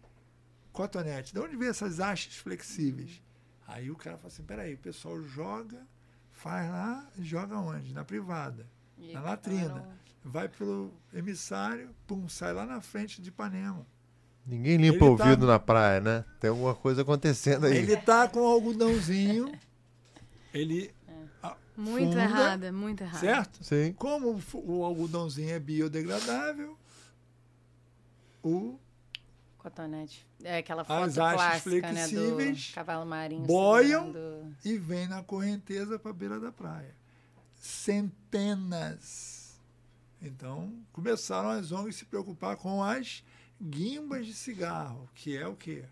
cotonete. De onde vem essas hastes flexíveis? Aí o cara fala assim: peraí, o pessoal joga, faz lá, joga onde? Na privada, e na latrina. Vai pelo emissário, pum, sai lá na frente de Ipanema. Ninguém limpa o ouvido tá... na praia, né? Tem alguma coisa acontecendo aí. Ele tá com um algodãozinho, ele. Muito funda, errado, muito errado. Certo? Sim. Como o algodãozinho é biodegradável, o Cotonete. É aquela foto As clássica, né, do cavalo marinho. Boiam e vem na correnteza para a beira da praia. Centenas. Então, começaram as ONGs se preocupar com as guimbas de cigarro, que é o quê?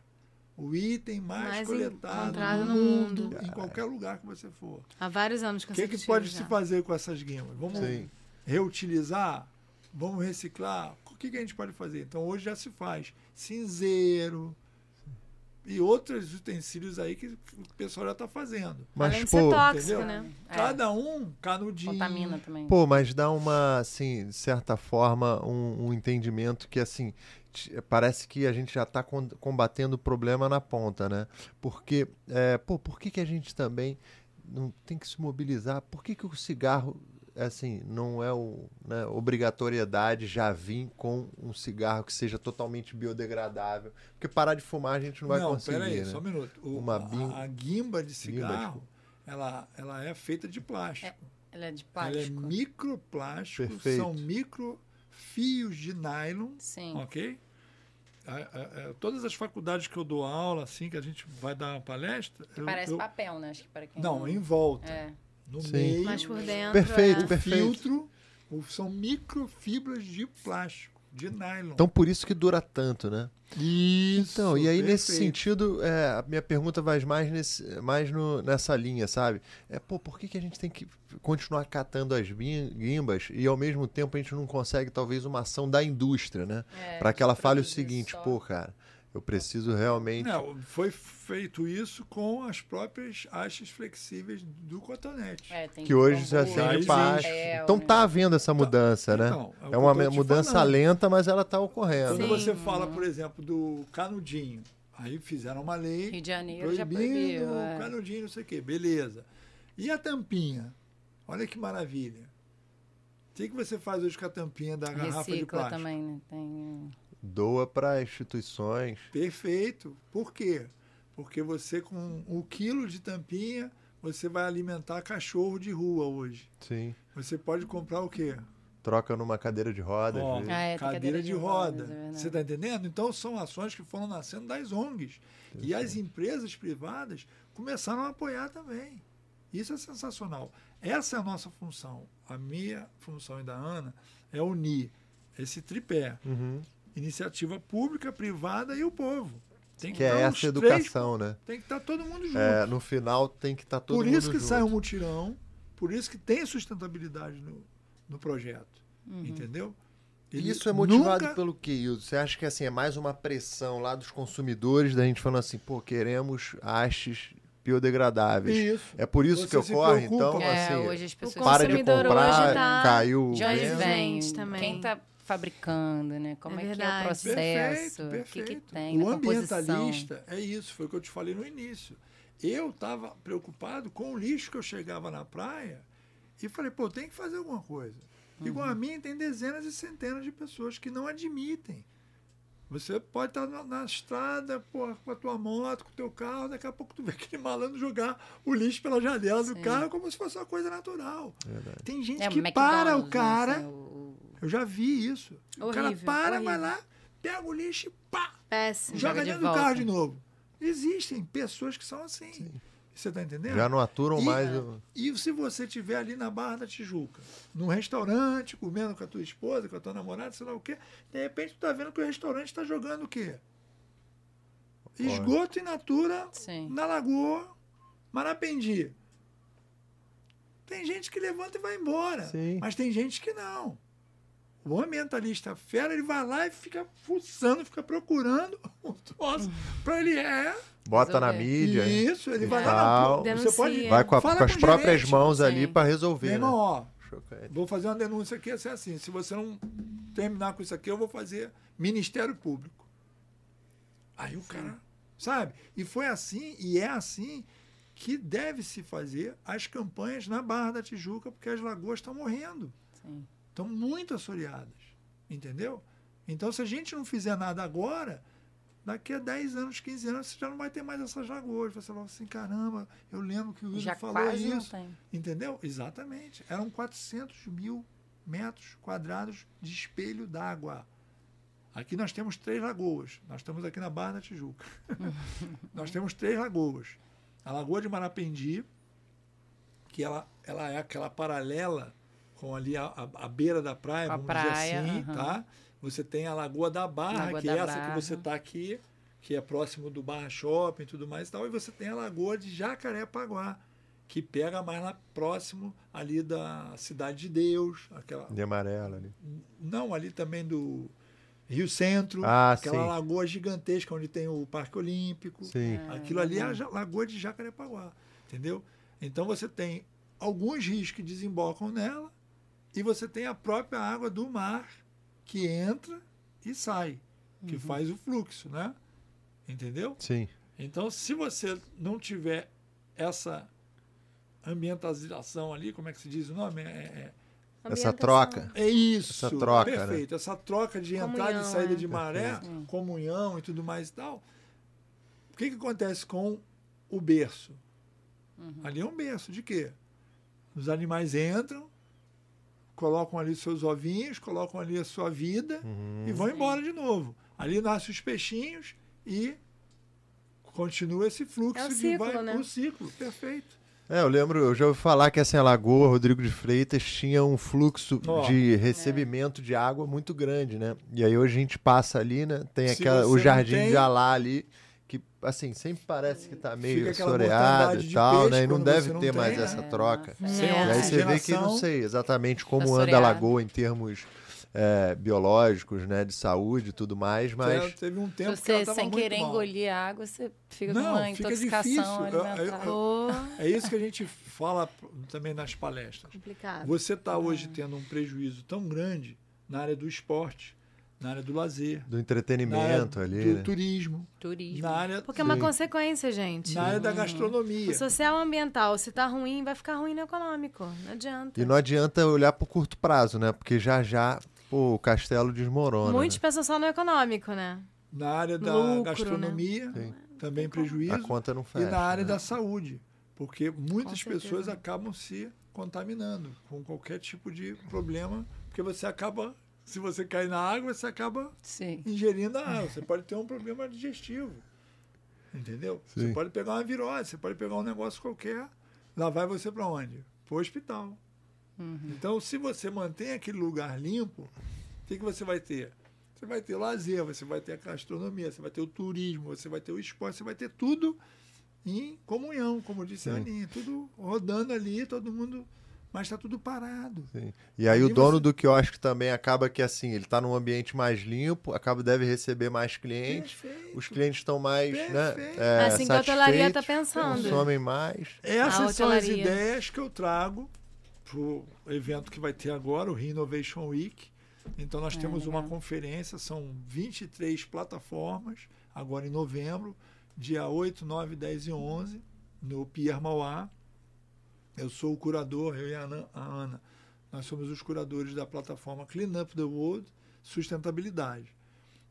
O item mais, mais coletado no mundo, mundo, em qualquer lugar que você for. Há vários anos que O que, que pode já. se fazer com essas guimbas? Vamos Sim. reutilizar? Vamos reciclar? O que, que a gente pode fazer? Então, hoje já se faz cinzeiro e outros utensílios aí que o pessoal já está fazendo. Mas, Além pô, tóxico, né? É. Cada um, canudinho. Contamina também. Pô, mas dá uma, assim, de certa forma, um, um entendimento que, assim, parece que a gente já está combatendo o problema na ponta, né? Porque, é, pô, por que, que a gente também não tem que se mobilizar? Por que, que o cigarro é assim, não é o, né, obrigatoriedade já vir com um cigarro que seja totalmente biodegradável. Porque parar de fumar a gente não vai não, conseguir. Não, peraí, né? só um minuto. O, Uma a, a, guimba de cigarro, guimba de... Ela, ela é feita de plástico. É, ela é de plástico. Ela é microplástico, Perfeito. são micro fios de nylon, Sim. ok? Todas as faculdades que eu dou aula, assim, que a gente vai dar uma palestra... Que eu, parece eu... papel, né? Acho que para quem não, não... em volta. É no Sim. meio. Mas por dentro. Perfeito, é. perfeito. Filtro são microfibras de plástico, de nylon. Então por isso que dura tanto, né? Isso. Então, e aí perfeito. nesse sentido, é, a minha pergunta vai mais, nesse, mais no, nessa linha, sabe? É, pô, por que, que a gente tem que continuar catando as guimbas e ao mesmo tempo a gente não consegue talvez uma ação da indústria, né? É, Para que ela fale o seguinte, só. pô, cara, eu preciso realmente. Não, foi feito isso com as próprias hastes flexíveis do cotonete. É, que, que hoje já tem parte. então tá havendo essa mudança, né? Então, é, é uma mudança falando. lenta, mas ela está ocorrendo. Quando Sim. você fala, por exemplo, do canudinho, aí fizeram uma lei Rio de Janeiro proibindo já proibiu, é. canudinho, não sei o quê, beleza. E a tampinha? Olha que maravilha. O que, que você faz hoje com a tampinha da garrafa Recicla de plástico? também, né? Tem doa para instituições. Perfeito. Por quê? Porque você com um quilo de tampinha, você vai alimentar cachorro de rua hoje. Sim. Você pode comprar o quê? Troca numa cadeira de rodas. Oh, ah, é, cadeira, cadeira, de, de roda. Rodas, é você está entendendo? Então são ações que foram nascendo das ONGs. E as empresas privadas começaram a apoiar também. Isso é sensacional. Essa é a nossa função. A minha função e da Ana é unir esse tripé. Uhum iniciativa pública, privada e o povo. Tem que, que é essa educação, três, né? Tem que estar tá todo mundo junto. É, no final tem que estar tá todo mundo junto. Por isso que sai um mutirão, por isso que tem sustentabilidade no, no projeto. Uhum. Entendeu? Ele Isso é motivado nunca... pelo que, Você acha que assim é mais uma pressão lá dos consumidores da gente falando assim, pô, queremos hastes biodegradáveis. Isso. É por isso Você que ocorre, então, é, assim, hoje as pessoas para de comprar, tá... caiu. De onde vem? Também. Quem está fabricando, né? Como é, é que é o processo? Perfeito, perfeito. O que, que tem? O ambientalista é isso, foi o que eu te falei no início. Eu estava preocupado com o lixo que eu chegava na praia e falei, pô, tem que fazer alguma coisa. Uhum. Igual a mim, tem dezenas e centenas de pessoas que não admitem você pode estar na, na estrada, porra, com a tua moto, com o teu carro, daqui a pouco tu vê aquele malandro jogar o lixo pela janela Sim. do carro como se fosse uma coisa natural. Verdade. Tem gente é, que para o cara. Né, o... Eu já vi isso. Horrível, o cara para, horrível. vai lá, pega o lixo e pá! Péssimo. Joga, joga dentro de do carro de novo. Existem pessoas que são assim. Sim. Você está entendendo? Já não aturam e, mais. E se você estiver ali na Barra da Tijuca, num restaurante, comendo com a tua esposa, com a tua namorada, sei lá o quê, de repente tu está vendo que o restaurante está jogando o quê? Esgoto in natura Sim. na lagoa, Marapendi. Tem gente que levanta e vai embora. Sim. Mas tem gente que não. O ambientalista fera, ele vai lá e fica fuçando, fica procurando um troço para ele é Bota na mídia. Isso, ele vai lá. Na, você pode vai com, a, com as próprias gerente, mãos sim. ali para resolver. Meu irmão, né? ó, vou fazer uma denúncia aqui assim, assim. Se você não terminar com isso aqui, eu vou fazer Ministério Público. Aí o sim. cara, sabe? E foi assim, e é assim que deve se fazer as campanhas na Barra da Tijuca, porque as lagoas estão morrendo. Sim. Estão muito assoreadas. Entendeu? Então, se a gente não fizer nada agora, daqui a 10 anos, 15 anos, você já não vai ter mais essas lagoas. Você fala assim, caramba, eu lembro que o Wilson falou isso. Entendeu? Exatamente. Eram 400 mil metros quadrados de espelho d'água. Aqui nós temos três lagoas. Nós estamos aqui na Barra da Tijuca. nós temos três lagoas. A Lagoa de Marapendi, que ela, ela é aquela paralela com ali a, a, a beira da praia, a vamos praia, dizer assim, tá? Você tem a Lagoa da Barra, Lagoa que é essa Barra. que você está aqui, que é próximo do Barra Shopping e tudo mais e tal. E você tem a Lagoa de Jacarepaguá, que pega mais lá próximo ali da Cidade de Deus. Aquela... De amarela ali. Não, ali também do Rio Centro. Ah, aquela sim. lagoa gigantesca onde tem o Parque Olímpico. Sim. Aquilo ali é a Lagoa de Jacarepaguá. Entendeu? Então você tem alguns rios que desembocam nela e você tem a própria água do mar que entra e sai, que uhum. faz o fluxo, né? Entendeu? Sim. Então, se você não tiver essa ambientalização ali, como é que se diz o nome? É, é, essa troca. É isso. Essa troca. Né? Perfeito. Né? Essa troca de comunhão, entrada e saída é. de maré, Perfeito. comunhão e tudo mais e tal. O que, que acontece com o berço? Uhum. Ali é um berço de quê? Os animais entram, colocam ali seus ovinhos, colocam ali a sua vida uhum. e vão embora de novo. Ali nascem os peixinhos e continua esse fluxo é o de vai né? o ciclo, perfeito. É, eu lembro, eu já ouvi falar que essa lagoa, Rodrigo de Freitas, tinha um fluxo oh, de recebimento é. de água muito grande, né? E aí hoje a gente passa ali, né? Tem aquela, o jardim tem... de Alá ali que assim, sempre parece que está meio soreado e tal, né? E não deve ter tem, mais né? essa troca. É. E aí você vê que não sei exatamente como anda a lagoa em termos é, biológicos, né, de saúde e tudo mais, mas teve um tempo você que sem querer mal. engolir a água, você fica não, com uma intoxicação alimentar. É, é, isso que a gente fala também nas palestras. Complicado. Você está hoje tendo um prejuízo tão grande na área do esporte, na área do lazer, do entretenimento ali, do né? turismo, turismo. Na área, Porque é uma consequência, gente. Na área da gastronomia. O social ambiental, se tá ruim, vai ficar ruim no econômico. Não adianta. E não adianta olhar para o curto prazo, né? Porque já já pô, o castelo desmorona. Muitos né? pensam só no econômico, né? Na área da Lucro, né? gastronomia, né? também prejuízo. A conta não fecha. E na área né? da saúde, porque muitas pessoas acabam se contaminando com qualquer tipo de problema, porque você acaba se você cair na água, você acaba Sim. ingerindo a água. Você pode ter um problema digestivo. Entendeu? Sim. Você pode pegar uma virose, você pode pegar um negócio qualquer. Lá vai você para onde? Para o hospital. Uhum. Então, se você mantém aquele lugar limpo, o que, que você vai ter? Você vai ter lazer, você vai ter a gastronomia, você vai ter o turismo, você vai ter o esporte, você vai ter tudo em comunhão, como disse Sim. a Aninha. Tudo rodando ali, todo mundo mas está tudo parado. Sim. E aí, aí o dono você... do quiosque também acaba que assim, ele está num ambiente mais limpo, acaba deve receber mais clientes, Perfeito. os clientes estão mais, né, Perfeito. né, é, assim que a hotelaria está pensando. Consomem mais. Essas são as ideias que eu trago para o evento que vai ter agora, o Innovation Week. Então nós é, temos uma conferência, são 23 plataformas, agora em novembro, dia 8, 9, 10 e 11, no Pierre Mauá. Eu sou o curador, eu e a Ana, nós somos os curadores da plataforma Clean Up the World Sustentabilidade.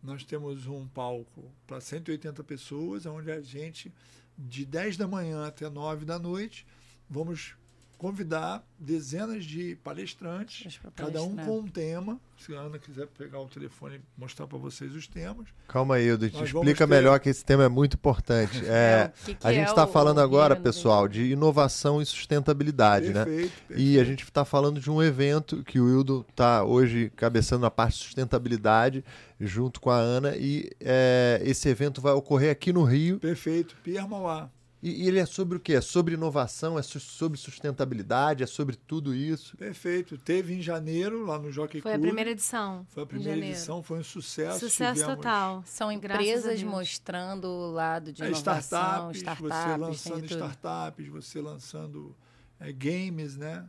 Nós temos um palco para 180 pessoas, onde a gente, de 10 da manhã até 9 da noite, vamos convidar dezenas de palestrantes, cada um com um tema. Se a Ana quiser pegar o telefone e mostrar para vocês os temas. Calma aí, Hildo, explica ter... melhor que esse tema é muito importante. É, é que que a gente está é falando agora, pessoal, de inovação e sustentabilidade, né? perfeito, né? Perfeito. E a gente está falando de um evento que o Hildo está hoje cabeçando a parte de sustentabilidade junto com a Ana e é, esse evento vai ocorrer aqui no Rio. Perfeito, Pierre Mauá. E, e, ele é sobre o quê? É sobre inovação, é sobre sustentabilidade, é sobre tudo isso? Perfeito. Teve em janeiro, lá no Jockey Foi Club. a primeira edição. Foi a primeira edição, foi um sucesso. Sucesso Tivemos... total. São empresas mostrando o lado de é, inovação, startups, startups você lançando startups, você lançando é, games, né?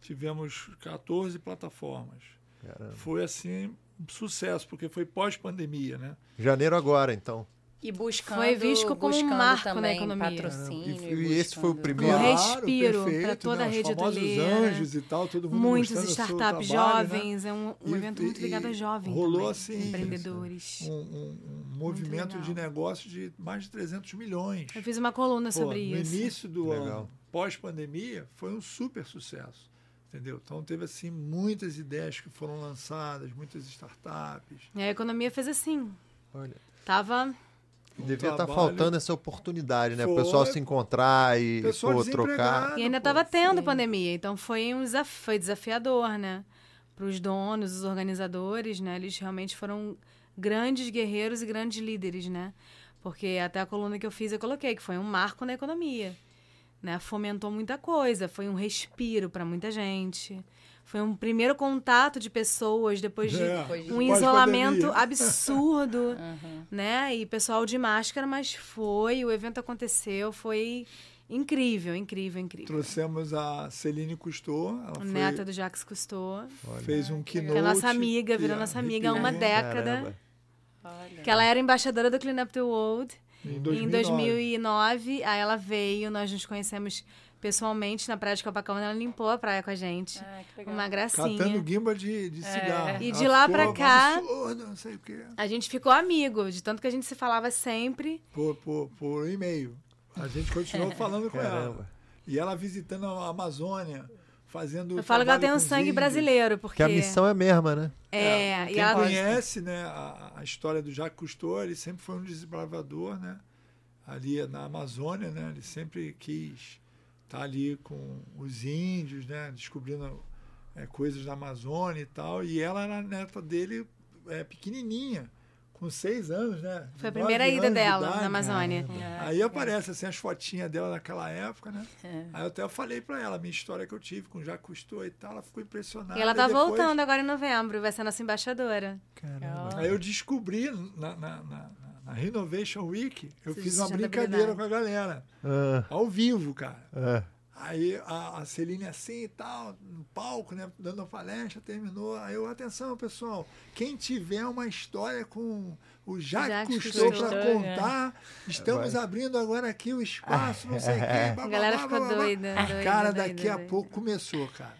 Tivemos 14 plataformas. Caramba. Foi assim, um sucesso, porque foi pós-pandemia, né? Janeiro agora, então. E buscando, foi visto como um marco na economia. Patrocínio, e, e esse foi o primeiro. Um respiro para toda né? a rede hoteleira. anjos e tal, todo mundo Muitos startups trabalho, né? jovens, né? é um, um e, evento muito ligado a jovens Rolou também, assim, empreendedores. Um, um, um movimento de negócio de mais de 300 milhões. Eu fiz uma coluna Pô, sobre no isso. No início do Legal. ano, pós-pandemia, foi um super sucesso. Entendeu? Então teve assim muitas ideias que foram lançadas, muitas startups. E a economia fez assim. Olha. Tava Devia estar tá faltando essa oportunidade, né? Foi. O pessoal se encontrar e pô, trocar. E ainda estava tendo sim. pandemia, então foi um desaf foi desafiador, né? Para os donos, os organizadores, né? Eles realmente foram grandes guerreiros e grandes líderes, né? Porque até a coluna que eu fiz eu coloquei que foi um marco na economia, né? Fomentou muita coisa, foi um respiro para muita gente. Foi um primeiro contato de pessoas depois de é, um isolamento absurdo, uhum. né? E pessoal de máscara, mas foi, o evento aconteceu, foi incrível, incrível, incrível. Trouxemos a Celine Cousteau, ela neta do Jacques Cousteau. Fez um keynote. Que é nossa amiga, virou nossa amiga há uma década. Que ela era embaixadora do Clean Up the World. Em 2009. em 2009. Aí ela veio, nós nos conhecemos pessoalmente na praia de Copacabana. Ela limpou a praia com a gente. Ah, Uma gracinha. Catando guimba de, de é. cigarro. E de lá pra cá, a gente ficou amigo, de tanto que a gente se falava sempre. Por, por, por e-mail. A gente continuou falando com ela. E ela visitando a Amazônia fazendo. Eu falo que ela tem um sangue brasileiro, porque. Que a missão é a mesma, né? É, é Quem ela... conhece né, a, a, história do Jacques Cousteau, ele sempre foi um desbravador, né? Ali na Amazônia, né? Ele sempre quis tá ali com os índios, né, descobrindo é, coisas da Amazônia e tal. E ela era neta dele é, pequenininha, com seis anos, né? Foi a primeira ida dela de na Amazônia. É, Aí aparece assim as fotinhas dela naquela época, né? É. Aí eu até falei para ela a minha história que eu tive com Jacques Cousteau e tal, ela ficou impressionada. E ela tá depois... voltando agora em novembro, vai ser nossa embaixadora. Caramba. Aí eu descobri na, na, na, na Renovation Week, eu Você fiz uma brincadeira com a galera. Uh. Ao vivo, cara. Uh. Aí a, a Celine assim e tal, no palco, né, dando a palestra, terminou. Aí eu, atenção, pessoal, quem tiver uma história com o Jacques Cousteau para contar, é. estamos Vai. abrindo agora aqui o espaço, não sei o quê. A galera ficou doida, doida. Cara, doida, daqui doida. a pouco começou, cara.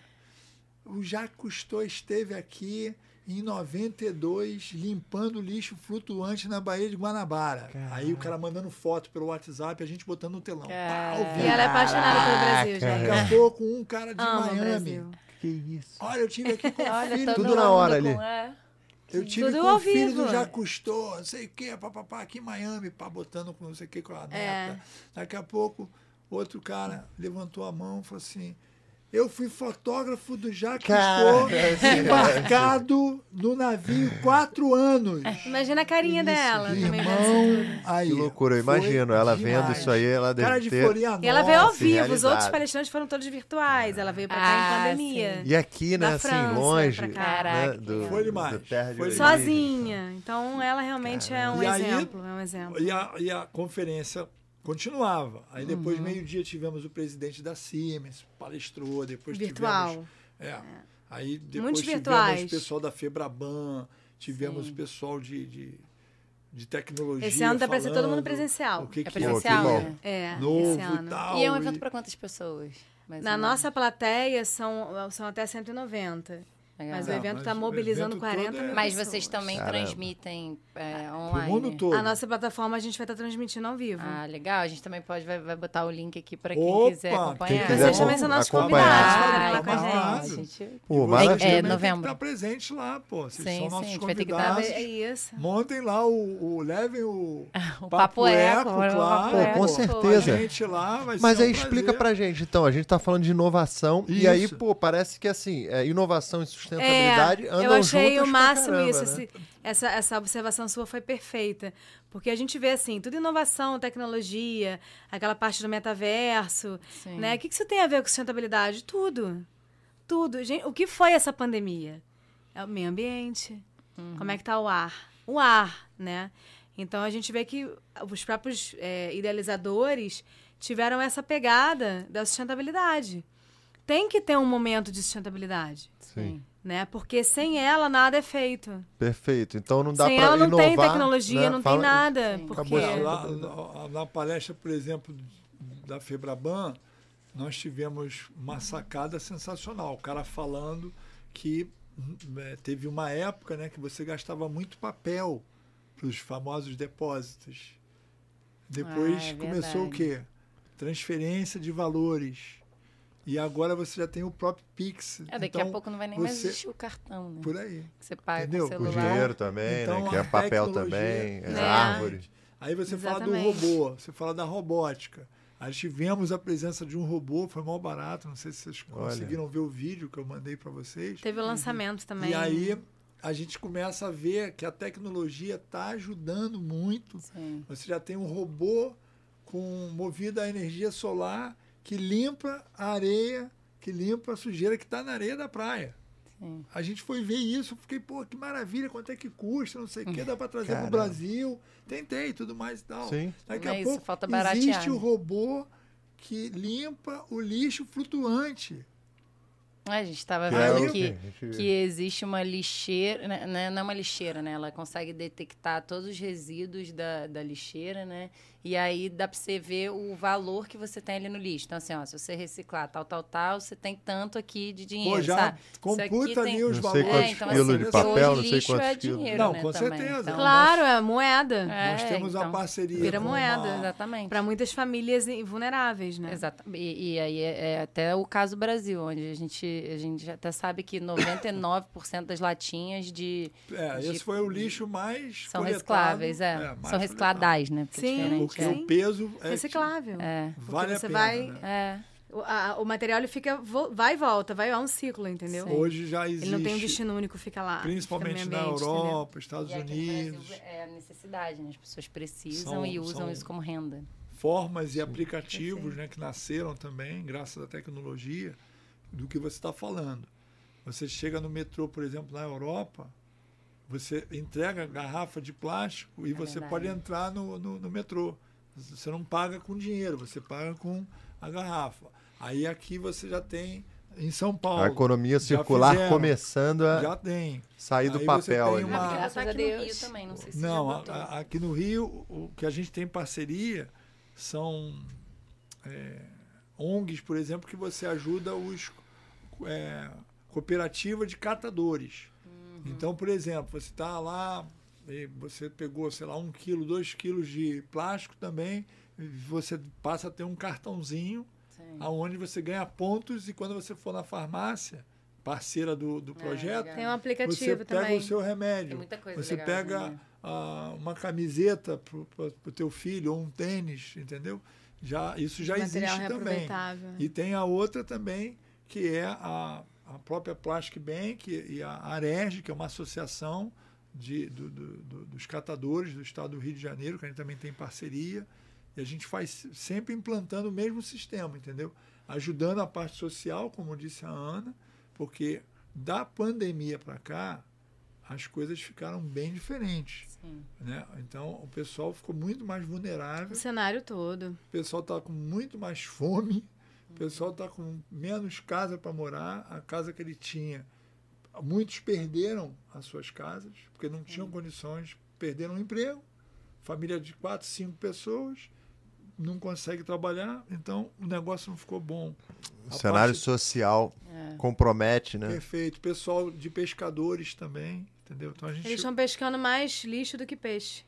O Jacques Cousteau esteve aqui em 92 limpando lixo flutuante na Baía de Guanabara. Aí o cara mandando foto pelo WhatsApp, a gente botando no telão. Pá, e ela é apaixonada pelo Brasil, já. Daqui a pouco um cara de Ama Miami. Que isso. Olha, eu tive aqui com o filho. Tudo na hora ali. É. Eu tive Tudo com o filho vivo. do Já Custou, não sei o que, papapá, aqui em Miami, pá, botando com não sei o que com a neta. É. Daqui a pouco, outro cara levantou a mão e falou assim: eu fui fotógrafo do Jacques Cousteau, é embarcado no navio quatro anos. Imagina a carinha isso, dela. Irmão, aí, que loucura, eu imagino. Ela demais. vendo isso aí, ela deve Cara de ter... E ela veio ao vivo, os outros palestrantes foram todos virtuais. Ela veio pra cá ah, em pandemia. Sim. E aqui, né, assim, França, longe. Né, do, foi demais. Do terra foi de Sozinha. Então, ela realmente é um e exemplo. Aí, é um exemplo. E a, e a conferência continuava. Aí depois, uhum. meio-dia, tivemos o presidente da Siemens, palestrou, depois Virtual. tivemos. É, é. Aí depois Muitos tivemos virtuais. o pessoal da Febraban, tivemos o pessoal de, de, de, tecnologia. Esse ano dá para ser todo mundo presencial. O que é que presencial, é? né? É, Novo esse ano. E, tal, e é um evento para quantas pessoas? Na nossa plateia são, são até 190. Legal. Mas o evento está mobilizando 40 mil é... Mas vocês também Caramba. transmitem é, online? O mundo todo. A nossa plataforma a gente vai estar tá transmitindo ao vivo. Ah, legal. A gente também pode vai, vai botar o link aqui para quem quiser acompanhar. Quem quiser vocês também são nossos convidados para com a gente. gente... Pô, maravilha. É, novembro. Tem que estar presente lá, pô. Vocês sim, são nossos sim, convidados. É isso. Montem lá o, o levem o, o Papo Eco, claro. Pô, com certeza. A gente lá vai Mas aí explica pra gente, então. A gente tá falando de inovação e aí, pô, parece que assim, é inovação e sustentabilidade andam Eu achei o máximo caramba, isso. Né? essa, essa observação sua foi perfeita. Porque a gente vê, assim, tudo inovação, tecnologia, aquela parte do metaverso, Sim. né? O que, que isso tem a ver com sustentabilidade? Tudo. Tudo. Gente, o que foi essa pandemia? É o meio ambiente. Uhum. Como é que tá o ar? O ar, né? Então, a gente vê que os próprios é, idealizadores tiveram essa pegada da sustentabilidade. Tem que ter um momento de sustentabilidade. Sim né? Porque sem ela nada é feito. Perfeito. Então não dá para inovar. Sem ela não tem tecnologia, né? não Fala... tem nada. Porque... Lá, na, na, palestra, por exemplo, da Febraban, nós tivemos uma sacada sensacional. O cara falando que é, teve uma época né, que você gastava muito papel para os famosos depósitos. Depois ah, é começou o quê? Transferência de valores. E agora você já tem o próprio Pix. É, daqui então, a pouco não vai nem você... mais existir o cartão, né? Por aí. Que você paga Entendeu? com o celular. O dinheiro também, então, né? Que é papel também, é, é árvore. Aí você Exatamente. fala do robô, você fala da robótica. Aí tivemos a presença de um robô, foi mal barato, não sei se vocês Olha. conseguiram ver o vídeo que eu mandei para vocês. Teve o lançamento também. E aí a gente começa a ver que a tecnologia está ajudando muito. Sim. Você já tem um robô com movido a energia solar que limpa a areia, que limpa a sujeira que está na areia da praia. Sim. A gente foi ver isso, fiquei, pô, que maravilha, quanto é que custa, não sei o que, dá para trazer para o Brasil. Tentei tudo mais e tal. Sim. Daqui a é pouco isso, falta existe o robô que limpa o lixo flutuante. A gente estava vendo que, que existe uma lixeira, né, né? Não é uma lixeira, né? Ela consegue detectar todos os resíduos da, da lixeira, né? E aí dá para você ver o valor que você tem ali no lixo. Então, assim, ó, se você reciclar tal, tal, tal, você tem tanto aqui de dinheiro, Pô, já sabe? computa ali tem... os valores. É, então, quilos assim, de papel, não sei quantos é quilos. Dinheiro, não, né, com também. certeza. Então, claro, é moeda. É, nós temos então, a parceria Vira moeda, uma... exatamente. Para muitas famílias vulneráveis, né? Exato. E, e aí é, é, até o caso Brasil, onde a gente, a gente até sabe que 99% das latinhas de... É, de, esse foi o lixo mais São recicláveis, é. é são recicladas, né? Porque sim, porque é. o peso é reciclável. É. Vale você a pena, vai, né? é. O, a, o, material ele fica vai e volta, vai a um ciclo, entendeu? Sim. Hoje já existe. Ele não tem um destino único, fica lá. Principalmente fica na Europa, entendeu? Estados e Unidos. Brasil é a necessidade, né? As pessoas precisam são, e usam isso como renda. Formas e aplicativos, né, que nasceram também graças à tecnologia do que você está falando. Você chega no metrô, por exemplo, na Europa, você entrega garrafa de plástico e é você verdade. pode entrar no, no, no metrô. Você não paga com dinheiro, você paga com a garrafa. Aí aqui você já tem em São Paulo. A economia circular fizeram, começando a já tem. sair do Aí papel. Uma... Ah, graças a Deus. Rio também, não sei se Não, a, a, aqui no Rio, o que a gente tem parceria são é, ONGs, por exemplo, que você ajuda os é, cooperativa de catadores. Uhum. Então, por exemplo, você está lá e você pegou, sei lá, um quilo, dois quilos de plástico também, você passa a ter um cartãozinho Sim. aonde você ganha pontos e quando você for na farmácia, parceira do, do é, projeto, tem um aplicativo você também. pega o seu remédio. você legal, pega né? uma camiseta para o teu filho ou um tênis, entendeu? Já, isso já existe também. E tem a outra também que é a, a própria Plastic Bank e a Areg, que é uma associação de, do, do, do, dos catadores do estado do Rio de Janeiro, que a gente também tem parceria. E a gente faz sempre implantando o mesmo sistema, entendeu? Ajudando a parte social, como disse a Ana, porque da pandemia para cá, as coisas ficaram bem diferentes. Sim. Né? Então, o pessoal ficou muito mais vulnerável. O cenário todo. O pessoal está com muito mais fome. O pessoal está com menos casa para morar. A casa que ele tinha, muitos perderam as suas casas, porque não tinham condições, perderam o emprego. Família de quatro, cinco pessoas não consegue trabalhar, então o negócio não ficou bom. O a cenário parte... social é. compromete, né? Perfeito. Pessoal de pescadores também, entendeu? Então a gente... Eles estão pescando mais lixo do que peixe.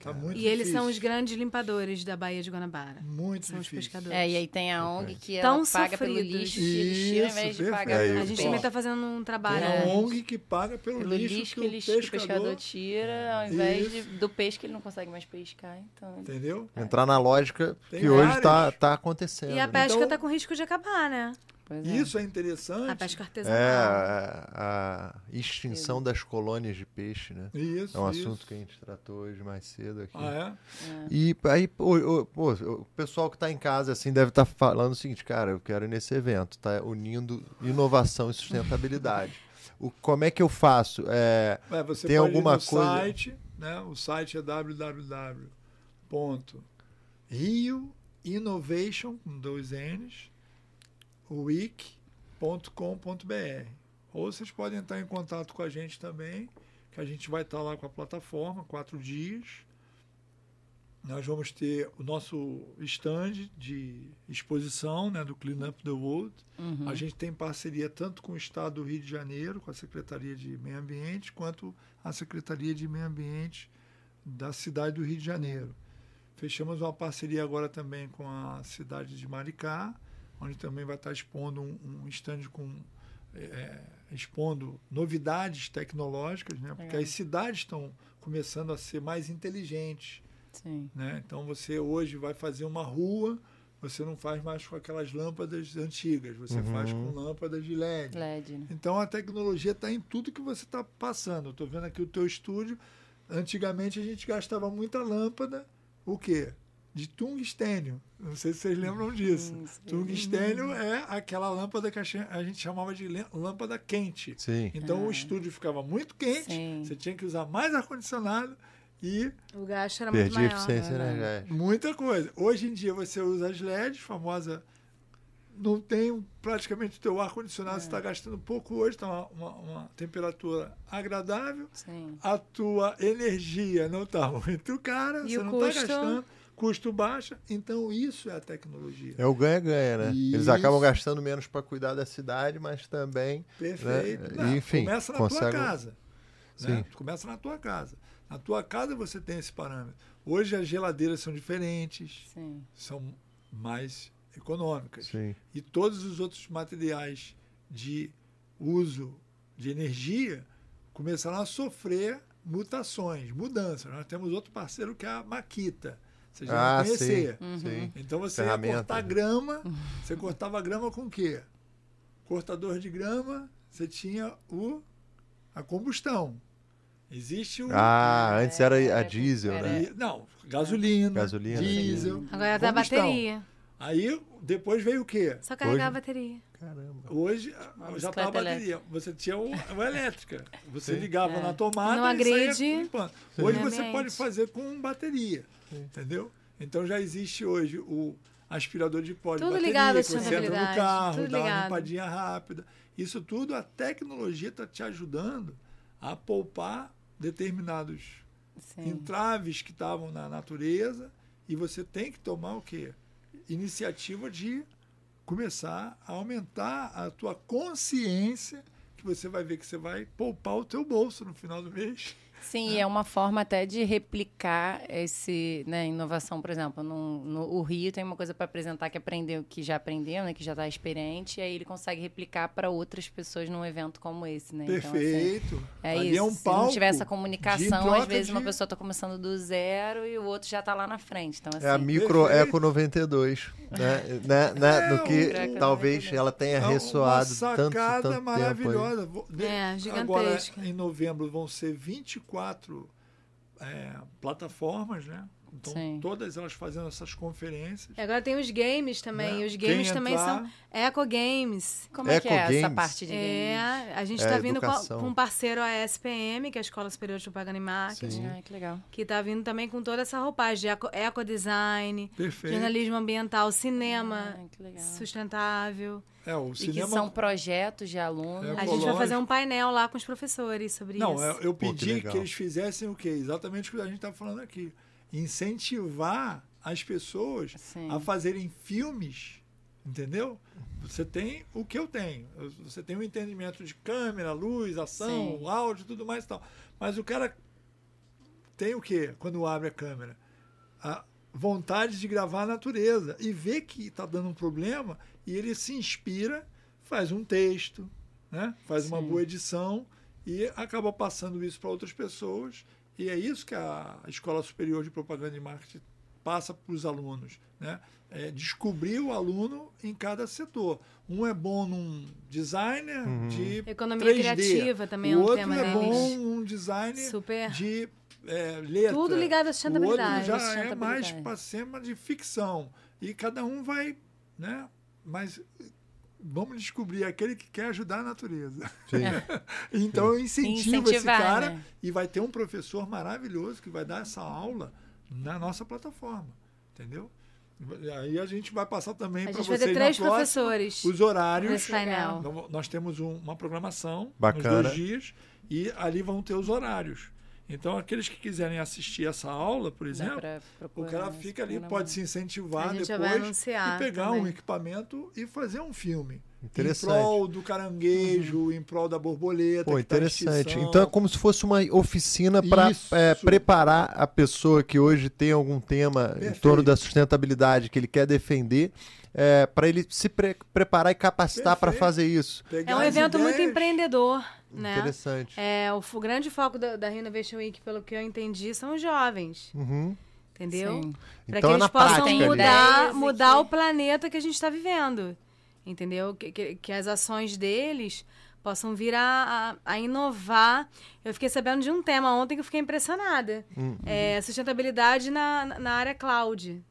Tá muito e eles são os grandes limpadores da Baía de Guanabara. Muito são difícil. os pescadores. É, e aí tem a ONG que ela paga pelo lixo que eles tiram ao invés de pagar é, A gente também está fazendo um trabalho. Tem a ONG que paga pelo, pelo lixo, lixo que, que, o pescador... que o pescador tira ao invés de, do peixe que ele não consegue mais pescar. Então, Entendeu? Entrar na lógica tem que hoje está tá acontecendo. E a pesca está então, com risco de acabar, né? Pois Isso é. é. interessante. A pesca artesanal. É a, a extinção das colônias de peixe, né? Isso. É um isso. assunto que a gente tratou hoje mais cedo aqui. Ah, é? é. E aí, pô, pô, o pessoal que está em casa assim deve estar tá falando o seguinte, cara, eu quero ir nesse evento, tá unindo inovação e sustentabilidade. o, como é que eu faço? É, é você tem pode alguma ir no coisa? Site, né? O site é www.rioinnovation com dois N's week.com.br. Ou vocês podem entrar em contato com a gente também, que a gente vai estar lá com a plataforma, quatro dias. Nós vamos ter o nosso stand de exposição né, do Clean Up the World. Uhum. A gente tem parceria tanto com o Estado do Rio de Janeiro, com a Secretaria de Meio Ambiente, quanto a Secretaria de Meio Ambiente da cidade do Rio de Janeiro. Fechamos uma parceria agora também com a cidade de Maricá, onde também vai estar expondo um, um stand com é, expondo novidades tecnológicas, né? Porque é. as cidades estão começando a ser mais inteligentes. Sim. Né? Então você hoje vai fazer uma rua, você não faz mais com aquelas lâmpadas antigas, você uhum. faz com lâmpadas de LED. LED né? Então a tecnologia está em tudo que você está passando. Estou vendo aqui o teu estúdio. Antigamente a gente gastava muita lâmpada, o quê? De tungstênio. Não sei se vocês lembram disso. Sim, sim. Tungstênio é aquela lâmpada que a gente chamava de lâmpada quente. Sim. Então o estúdio ficava muito quente, sim. você tinha que usar mais ar-condicionado e. O gasto era Perdi muito maior. eficiência né? energética. Muita coisa. Hoje em dia você usa as LEDs, famosa. Não tem praticamente o teu ar-condicionado, é. você está gastando pouco hoje, está uma, uma, uma, temperatura agradável. Sim. A tua energia não está muito cara, e você não está gastando custo baixo, então isso é a tecnologia. É o ganha-ganha, né? Isso. Eles acabam gastando menos para cuidar da cidade, mas também. Né? Perfeito. Né? enfim, começa na consegue... tua casa. Né? Começa na tua casa. Na tua casa você tem esse parâmetro. Hoje as geladeiras são diferentes, Sim. são mais econômicas. Sim. E todos os outros materiais de uso de energia começaram a sofrer mutações, mudanças. Nós temos outro parceiro que é a Maquita você já ah, conhecia. Sim, uhum. sim. Então você ia cortar grama. Você cortava grama com o quê? Cortador de grama, você tinha o, a combustão. Existe o. Ah, antes era a diesel, era, né? Não, gasolina. Gasolina. Diesel. Agora da bateria. Aí depois veio o quê? Só carregar Hoje... a bateria. Caramba. Hoje já estava a bateria. Você tinha o, o elétrica. Você Sim. ligava é. na tomada Não agride. Hoje você pode fazer com bateria. Entendeu? Então já existe hoje o aspirador de pó de tudo bateria, ligado que você entra no carro, dá uma limpadinha rápida. Isso tudo, a tecnologia está te ajudando a poupar determinados Sim. entraves que estavam na natureza e você tem que tomar o quê? Iniciativa de começar a aumentar a tua consciência que você vai ver que você vai poupar o teu bolso no final do mês Sim, é. é uma forma até de replicar esse, né, inovação, por exemplo, no, no o Rio tem uma coisa para apresentar que aprendeu, que já aprendeu, né, que já está experiente, e aí ele consegue replicar para outras pessoas num evento como esse, né? Perfeito. Então, assim, é Ali isso. É um Se não tiver essa comunicação, às vezes de... uma pessoa está começando do zero e o outro já está lá na frente. Então, assim, é a assim, micro Perfeito. Eco 92, né? né, né? É, no que talvez ela tenha é ressoado tanto, tanto maravilhosa. tempo. É, gigantesca. Agora, em novembro vão ser 24 é, plataformas, né? Então, Sim. todas elas fazendo essas conferências. E agora tem os games também. Né? Os games Quem também entrar... são Eco Games. Como é Eco que é Games. essa parte de é, games? A gente está é, vindo com, com, um parceiro, a SPM, que é a Escola Superior de Propaganda e Marketing. Ah, que legal. Que está vindo também com toda essa roupagem de eco, ecodesign, Perfeito. jornalismo ambiental, cinema ah, sustentável. É, o cinema... E que são projetos de alunos. É, a gente vai fazer um painel lá com os professores sobre Não, isso. Não, eu, eu pedi Pô, que, que, eles fizessem o quê? Exatamente o que a gente está falando aqui incentivar as pessoas Sim. a fazerem filmes, entendeu? Você tem o que eu tenho. Você tem o um entendimento de câmera, luz, ação, Sim. áudio, tudo mais e tal. Mas o cara tem o quê quando abre a câmera? A vontade de gravar a natureza e vê que está dando um problema e ele se inspira, faz um texto, né? faz Sim. uma boa edição e acaba passando isso para outras pessoas e é isso que a Escola Superior de Propaganda e Marketing passa para os alunos. Né? É descobrir o aluno em cada setor. Um é bom num designer uhum. de Economia 3D. criativa também é um outro tema é deles. bom num designer Super. de é, letra. Tudo ligado à sustentabilidade. O outro já é mais para cima de ficção. E cada um vai... Né? Mas vamos descobrir aquele que quer ajudar a natureza. então eu incentivo esse cara né? e vai ter um professor maravilhoso que vai dar essa aula na nossa plataforma, entendeu? Aí a gente vai passar também para vocês vai ter três próxima, professores os horários. Então, nós temos um, uma programação Bacana. nos dois dias e ali vão ter os horários. Então, aqueles que quiserem assistir essa aula, por exemplo, o cara fica ali, pode se incentivar depois e pegar também. um equipamento e fazer um filme. Interessante. Em prol do caranguejo, uhum. em prol da borboleta. Pô, tá interessante. Tá então é como se fosse uma oficina para é, preparar a pessoa que hoje tem algum tema Perfeito. em torno da sustentabilidade que ele quer defender. É, para ele se pre preparar e capacitar para fazer isso. Pegar é um evento ideias. muito empreendedor. Né? Interessante. É, o, o grande foco da, da Renovation Week, pelo que eu entendi, são os jovens. Uhum. Entendeu? Para então, que é eles possam prática, mudar, mudar o planeta que a gente está vivendo. Entendeu? Que, que, que, as ações deles possam vir a, a, a, inovar. Eu fiquei sabendo de um tema ontem que eu fiquei impressionada. Uhum. É, sustentabilidade na, na área cloud.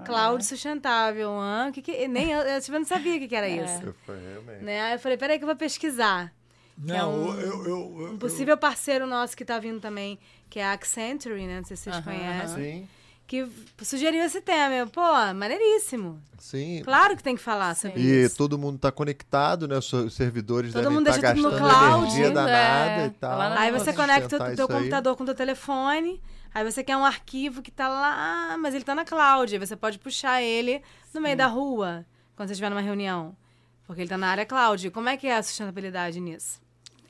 Ah, cloud é. sustentável. Hein? Que, que, nem eu, eu não sabia o que, que era é. isso. Foi, realmente. Né? Aí eu falei, peraí que eu vou pesquisar. Não, é um, eu, eu, eu, um possível parceiro nosso que está vindo também, que é a Accenture, né? Não sei se vocês uh -huh, conhecem. Sim. Que sugeriu esse tema. Eu, Pô, maneiríssimo. Sim. Claro que tem que falar sobre e isso. E todo mundo está conectado, né? Os servidores todo devem mundo estar tá gastando no cloud, energia é. danada e tal. Aí você conecta o teu computador aí. com o teu telefone. Aí você quer um arquivo que está lá, mas ele está na cloud. Você pode puxar ele no meio da rua, quando você estiver numa reunião. Porque ele está na área cloud. Como é que é a sustentabilidade nisso?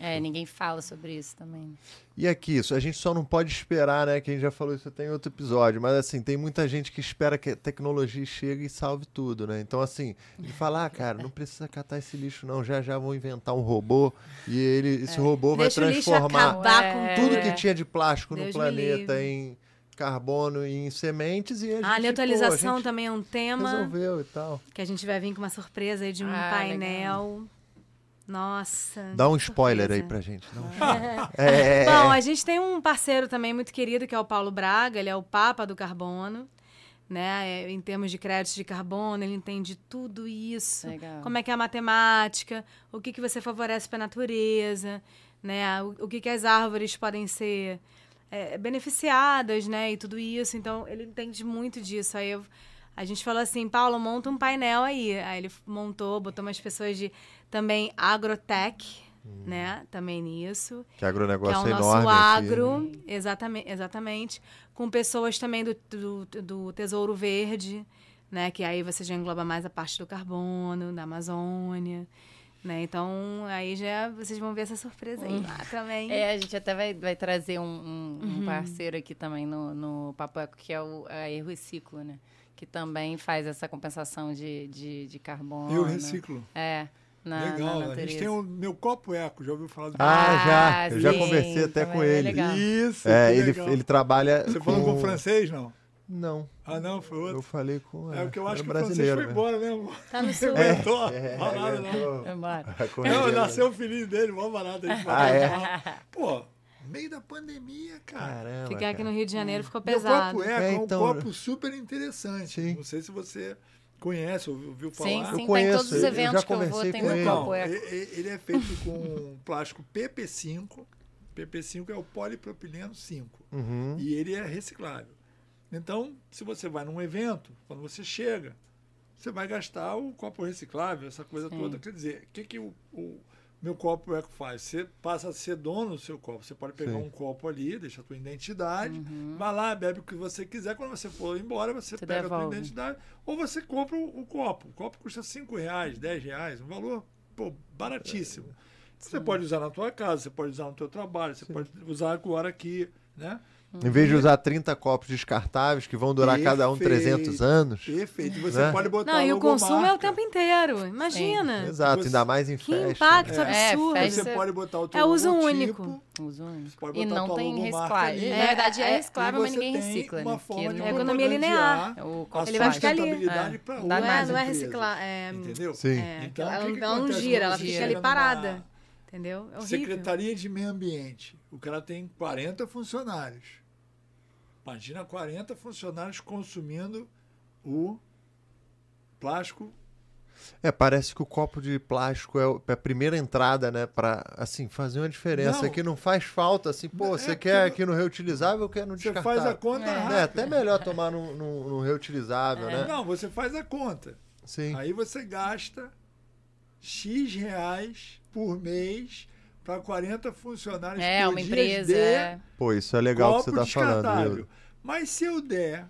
É, ninguém fala sobre isso também. E aqui, isso, a gente só não pode esperar, né? Que a gente já falou isso até em outro episódio, mas assim, tem muita gente que espera que a tecnologia chegue e salve tudo, né? Então, assim, de falar, ah, cara, não precisa catar esse lixo, não. Já já vão inventar um robô e ele, esse é. robô Deixa vai transformar com tudo que tinha de plástico Deus no planeta em carbono e em sementes e a, a gente, neutralização pô, a também é um tema resolveu e tal que a gente vai vir com uma surpresa aí de um ah, painel legal. Nossa. Dá um spoiler aí pra gente. Um... é. Bom, a gente tem um parceiro também muito querido que é o Paulo Braga, ele é o Papa do Carbono. Né? É, em termos de créditos de carbono, ele entende tudo isso. Legal. Como é que é a matemática, o que, que você favorece para a natureza, né? o, o que, que as árvores podem ser é, beneficiadas, né? E tudo isso. Então, ele entende muito disso. Aí eu, a gente falou assim, Paulo, monta um painel aí. Aí ele montou, botou umas pessoas de também agrotech, hum. né? Também nisso. Que agronegócio que é o nosso agro, aqui, né? exatamente, exatamente. Com pessoas também do, do, do, Tesouro Verde, né? Que aí você já engloba mais a parte do carbono, da Amazônia. Né? Então, aí já vocês vão ver essa surpresa aí lá também. É, a gente até vai, vai trazer um, um, uhum. um parceiro aqui também no, no Papo Eco, que é o a Erro e Ciclo, né? Que também faz essa compensação de, de, de carbono. Eu reciclo. É. Na, Legal, na a gente tem o meu copo eco, já ouviu falar do Ah, já. Eu sim, já conversei até com é ele. É Isso. É, ele, ele trabalha. Você com... falou com francês, não? Não. Ah, não, foi outro. Eu falei com. É, é porque eu acho que o francês foi embora mesmo. Tá no sul. É, é, balada, não. É embora. Não, nasceu o filhinho dele, mó barato. Ah, é? Pô, meio da pandemia, cara. Caramba, Ficar aqui no Rio de Janeiro ficou pesado. O copo é, é, então... um copo super interessante. Sim. Não sei se você conhece, ouviu falar. Sim, sim, eu conheço, tem todos os eventos que eu vou, tem um copo eco. Ele é feito com plástico PP5. PP5 é o polipropileno 5. Uhum. E ele é reciclável. Então, se você vai num evento, quando você chega, você vai gastar o copo reciclável, essa coisa Sim. toda. Quer dizer, o que, que o, o meu copo eco faz? Você passa a ser dono do seu copo. Você pode pegar Sim. um copo ali, deixa a tua identidade, uhum. vai lá, bebe o que você quiser. Quando você for embora, você, você pega devolve. a tua identidade. Ou você compra o, o, copo. O copo custa 5 reais, 10 reais, um valor pô, baratíssimo. É. Você pode usar na tua casa, você pode usar no teu trabalho, você Sim. pode usar agora aqui, né? Em vez de usar 30 copos descartáveis que vão durar Perfeito. cada um 300 anos. Perfeito. Você né? pode botar Não, e o consumo é o tempo inteiro. Imagina. Sim. Exato, você... ainda mais em que festa. Que impacto é, absurdo. É, você pode botar o teu É uso único. Uso único. E não tem reciclagem. Na verdade é, é reciclável, mas ninguém recicla. Uma né? forma de é economia linear. Ele vai ficar ali. É. Não, é, não é reciclar. É, Entendeu? Sim. É, então, ela, ela não gira, ela fica ali parada. Entendeu? É Secretaria de Meio Ambiente. O cara tem 40 funcionários Imagina 40 funcionários consumindo o plástico. É, parece que o copo de plástico é, a primeira entrada, né, para assim fazer uma diferença não, que não faz falta, assim, pô, é você quer aqui no reutilizável ou quer no descartável? Você faz a conta é. é até melhor tomar no, no, no reutilizável, é. né? Não, você faz a conta. Sim. Aí você gasta X reais por mês para 40 funcionários é, por uma empresa, de é. Pô, isso é legal que você está falando. Viu? Mas se eu der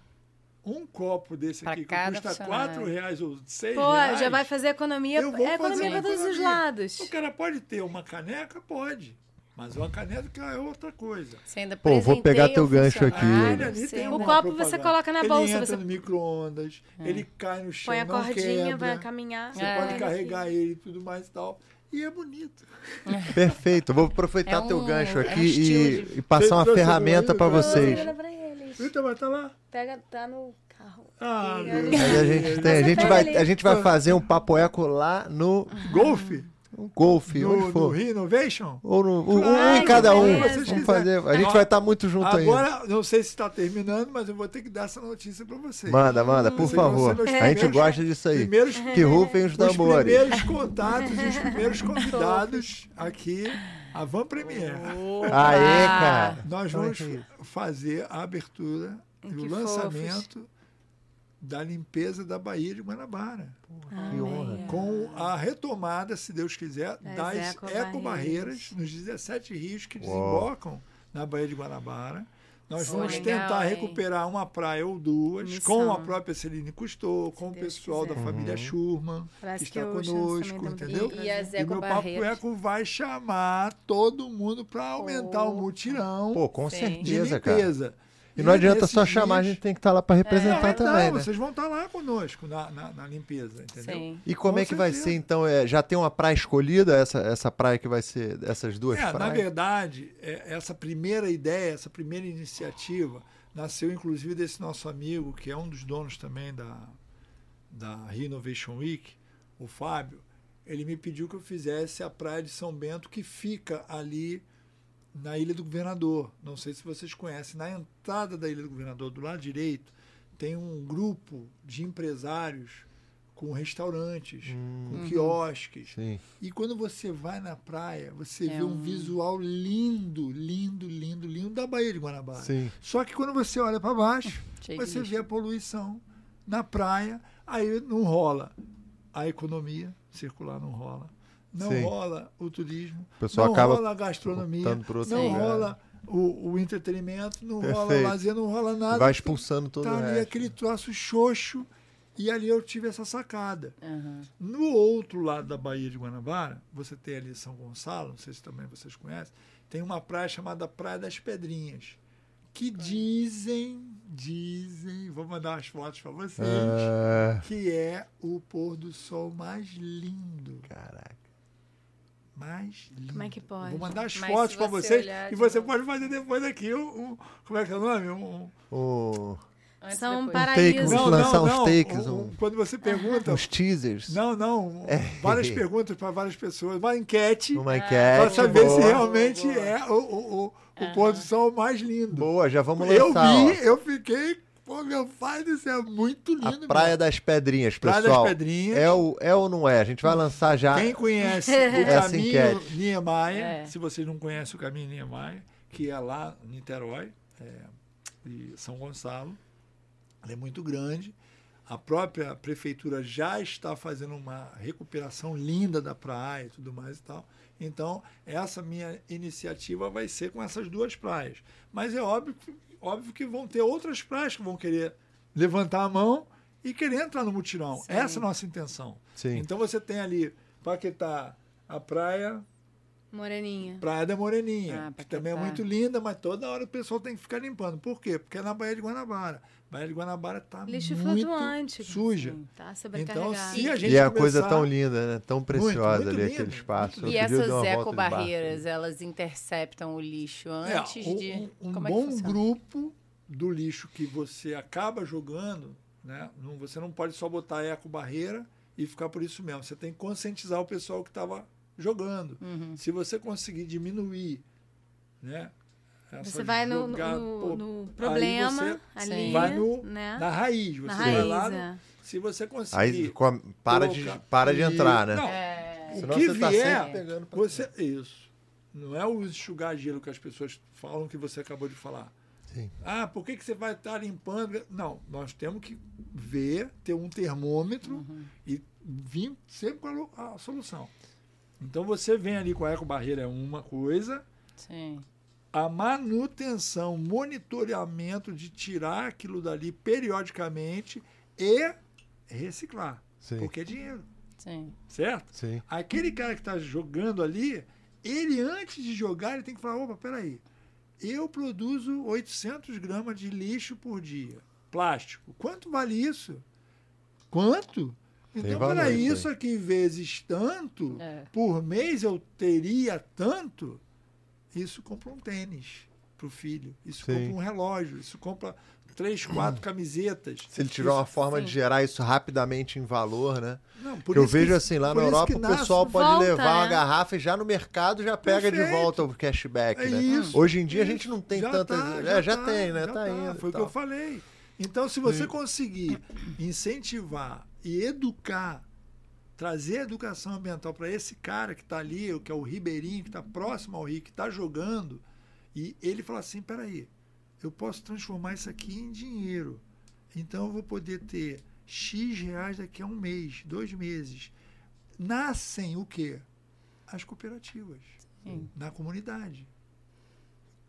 um copo desse pra aqui que custa quatro reais ou seis Pô, reais... já vai fazer economia, é economia para todos os lados. O cara pode ter uma caneca? Pode. Mas uma caneca é outra coisa. Pô, vou pegar teu gancho aqui. o copo você coloca na bolsa. Ele entra você... no micro-ondas, é. ele cai no chão, Põe a cordinha, quebra, vai caminhar. Você é. pode carregar ele e tudo mais e tal. E é bonito. Perfeito. Vou aproveitar é um, teu gancho aqui é um e, de... e, passar uma ferramenta para vocês. Eita, vai estar tá lá. Pega, tá no carro. Ah, a gente, tem, a, gente vai, a gente vai fazer um papo eco lá no Golfe um golfe, no, onde for. No Renovation? Ou no, um, um em cada um. Vamos fazer. A gente vai estar tá muito junto Agora, ainda. Agora, não sei se está terminando, mas eu vou ter que dar essa notícia para vocês. Manda, manda, por favor. A gente gosta disso aí. Primeiros, que rufem os tambores. Os primeiros contatos, os primeiros convidados aqui, a Van Premier. Oh. Aê, cara. Nós vamos fazer a abertura e o lançamento fofos da limpeza da Baía de Guanabara. Que honra. Com a retomada, se Deus quiser, das, das ecobarreiras nos 17 rios que desembocam Uou. na Baía de Guanabara. Nós Sim, vamos legal, tentar hein? recuperar uma praia ou duas Missão. com a própria Celine Cousteau, com o pessoal quiser. da família uhum. Schurman, Parece que está que conosco, entendeu? E, e, as e meu Papo Eco vai chamar todo mundo para aumentar oh. o mutirão Pô, com Sim. certeza, cara. E não adianta só chamar, dias... a gente tem que estar tá lá para representar é, também. Não, né? vocês vão estar tá lá conosco na, na, na limpeza, entendeu? Sim. E como Com é que certeza. vai ser, então? É, já tem uma praia escolhida, essa, essa praia que vai ser essas duas é, praias? Na verdade, é, essa primeira ideia, essa primeira iniciativa, nasceu inclusive desse nosso amigo, que é um dos donos também da, da Renovation Week, o Fábio. Ele me pediu que eu fizesse a praia de São Bento, que fica ali na Ilha do Governador. Não sei se vocês conhecem. Na entrada da Ilha do Governador, do lado direito, tem um grupo de empresários com restaurantes, hum. com uhum. quiosques. Sim. E quando você vai na praia, você é vê um, um, visual lindo, lindo, lindo, lindo da Baía de Guanabara. Sim. Só que quando você olha para baixo, você vê a poluição na praia, aí não rola a economia circular, não rola não Sim. rola o turismo, não acaba rola a gastronomia, não lugar. rola o, o, entretenimento, não Perfeito. rola o lazer, não rola nada. Vai expulsando todo tá o ali resto. aquele troço xoxo E ali eu tive essa sacada. Uhum. No outro lado da Baía de Guanabara, você tem ali São Gonçalo, não sei se também vocês conhecem, tem uma praia chamada Praia das Pedrinhas. Que dizem, dizem, vou mandar umas fotos para vocês, uh... que é o pôr do sol mais lindo. Caraca. Mais lindo. Como é que pode? Vou mandar as Mas fotos para vocês e você pode fazer depois aqui um, um, como é que é o nome? Um, um... São paraísos. Vamos lançar não, uns takes. Um, um, quando você pergunta. Uns teasers. Não, não. É. Várias perguntas para várias pessoas. Uma enquete. Uma enquete. Para saber boa, se realmente boa. é o, o, o, o pôr do sol mais lindo. Boa, já vamos lançar. Eu vi, ó. eu fiquei. Pô, meu pai do céu, muito lindo. A Praia das Pedrinhas, pessoal. Praia das Pedrinhas. É, o, é ou não é? A gente vai lançar já. Quem conhece o caminho Niemeyer, é. se vocês não conhecem o caminho Niemeyer, que é lá em Niterói, é, de São Gonçalo. Ela é muito grande. A própria prefeitura já está fazendo uma recuperação linda da praia e tudo mais e tal. Então, essa minha iniciativa vai ser com essas duas praias. Mas é óbvio, óbvio que vão ter outras praias que vão querer levantar a mão e querer entrar no mutirão. Sim. Essa é a nossa intenção. Sim. Então você tem ali Paquetá, a praia Moreninha. Praia da Moreninha, ah, que também é muito linda, mas toda hora o pessoal tem que ficar limpando. Por quê? Porque é na Baía de Guanabara. Baía de Guanabara está muito flutuante, suja. Tá então, se a gente E a começar... coisa tão linda, né? Tão preciosa muito, muito ali, lindo, aquele espaço. E essas ecobarreiras, elas interceptam o lixo é, antes é, de... Um, um é bom grupo do lixo que você acaba jogando, né? Não, você não pode só botar a ecobarreira e ficar por isso mesmo. Você tem que conscientizar o pessoal que estava jogando. Uhum. Se você conseguir diminuir, né? Você vai no, no, pô, no problema, ali, vai no, né? na raiz. Você na vai raiz, lá, é. se você conseguir. Aí para, de, para de entrar, né? Não, é. o que você tá vier, tá você, isso. Não é o enxugar gelo que as pessoas falam que você acabou de falar. Sim. Ah, por que, que você vai estar limpando? Não, nós temos que ver, ter um termômetro uhum. e vir sempre com a, a solução. Então você vem ali com a ecobarreira é uma coisa. Sim. A manutenção, monitoramento de tirar aquilo dali periodicamente e reciclar. Sim. Porque é dinheiro. Sim. Certo? Sim. Aquele cara que está jogando ali, ele antes de jogar, ele tem que falar, opa, peraí, eu produzo 800 gramas de lixo por dia, plástico. Quanto vale isso? Quanto? Então, para isso aqui, vezes tanto, é. por mês eu teria tanto, isso compra um tênis para o filho, isso Sim. compra um relógio, isso compra três, quatro camisetas. Se ele tiver uma forma Sim. de gerar isso rapidamente em valor, né? Não, por eu vejo que, assim, lá na Europa o pessoal pode volta, levar né? uma garrafa e já no mercado já pega Perfeito. de volta o cashback, é né? Isso, Hoje em dia isso. a gente não tem já tantas... Tá, já, é, já tá, tem, né? Já tá, tá indo. Foi o que eu falei. Então, se você conseguir incentivar e educar trazer educação ambiental para esse cara que está ali, que é o Ribeirinho, que está próximo ao rio, que está jogando, e ele fala assim: peraí, eu posso transformar isso aqui em dinheiro. Então eu vou poder ter X reais daqui a um mês, dois meses. Nascem o quê? As cooperativas Sim. na comunidade.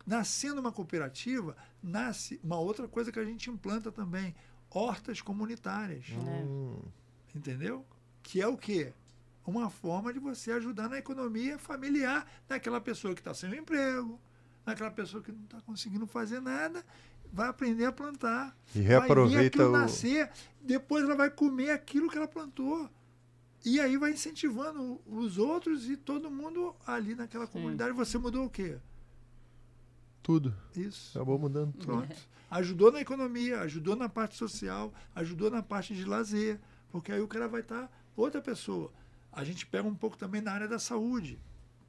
Nascendo uma cooperativa, nasce uma outra coisa que a gente implanta também: hortas comunitárias. Hum. Entendeu? Que é o quê? Uma forma de você ajudar na economia familiar daquela pessoa que está sem emprego, daquela pessoa que não está conseguindo fazer nada, vai aprender a plantar. E reaproveita vai o... nascer, depois ela vai comer aquilo que ela plantou. E aí vai incentivando os outros e todo mundo ali naquela Sim. comunidade. Você mudou o quê? Tudo. Isso. Acabou mudando tudo. Pronto. Ajudou na economia, ajudou na parte social, ajudou na parte de lazer. Porque aí o cara vai estar tá outra pessoa. A gente pega um pouco também na área da saúde.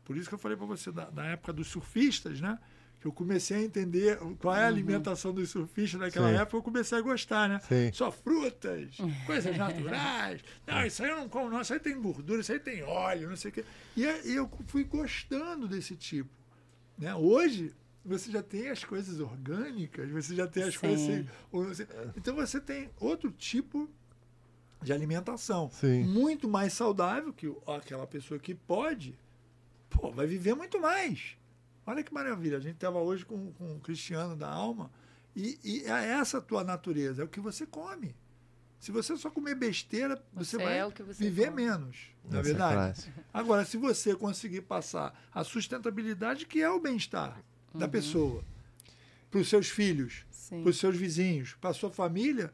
Por isso que eu falei para você, da, da, época dos surfistas, né? Que eu comecei a entender qual é a uhum. alimentação dos surfistas naquela Sim. época, eu comecei a gostar, né? Sim. Só frutas, coisas naturais. Não, isso aí eu não como, não. Isso aí tem gordura, isso aí tem óleo, não sei o quê. E eu fui gostando desse tipo. Né? Hoje, você já tem as coisas orgânicas, você já tem as Sim. coisas. Então você tem outro tipo de alimentação. Sim. Muito mais saudável que aquela pessoa que pode, pô, vai viver muito mais. Olha que maravilha. A gente estava hoje com, com o Cristiano da Alma e, e é essa a tua natureza, é o que você come. Se você só comer besteira, você, você vai é você viver come. menos, na é verdade. É Agora, se você conseguir passar a sustentabilidade, que é o bem-estar uhum. da pessoa, para os seus filhos, para os seus vizinhos, para a sua família,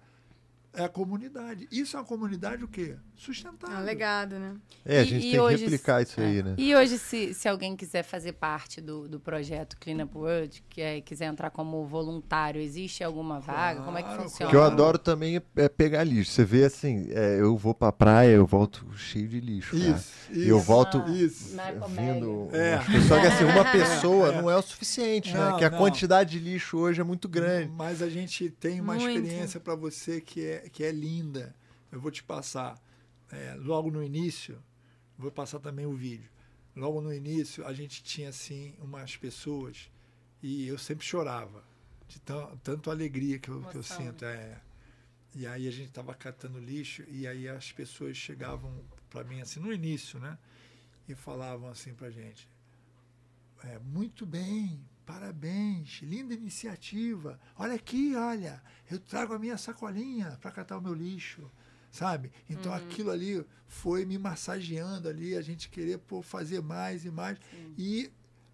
é a comunidade. Isso é uma comunidade o quê? Sustentável. É um legado, né? É, a gente e, tem e que replicar isso aí, é. né? E hoje, se, se alguém quiser fazer parte do, do projeto Clean Up World, que é, quiser entrar como voluntário, existe alguma vaga? Claro, Como é que funciona? O que eu adoro também é, pegar lixo. Você vê assim, é, eu vou pra praia, eu volto cheio de lixo. Isso, cara. isso. E eu volto ah, isso. vindo. É. Só que assim, uma pessoa é. não é o suficiente, né? não, né? Que a não. quantidade de lixo hoje é muito grande. Mas a gente tem uma muito. experiência para você que é, que é linda. Eu vou te passar é, logo no início, vou passar também o vídeo. Logo no início, a gente tinha assim umas pessoas e eu sempre chorava de tanto alegria que eu, que eu sinto. É. E aí a gente estava catando lixo e aí as pessoas chegavam para mim assim no início, né? E falavam assim para gente: é, muito bem, parabéns, linda iniciativa. Olha aqui, olha, eu trago a minha sacolinha para catar o meu lixo sabe? Então uhum. aquilo ali foi me massageando ali, a gente querer pô, fazer mais e mais. Sim. E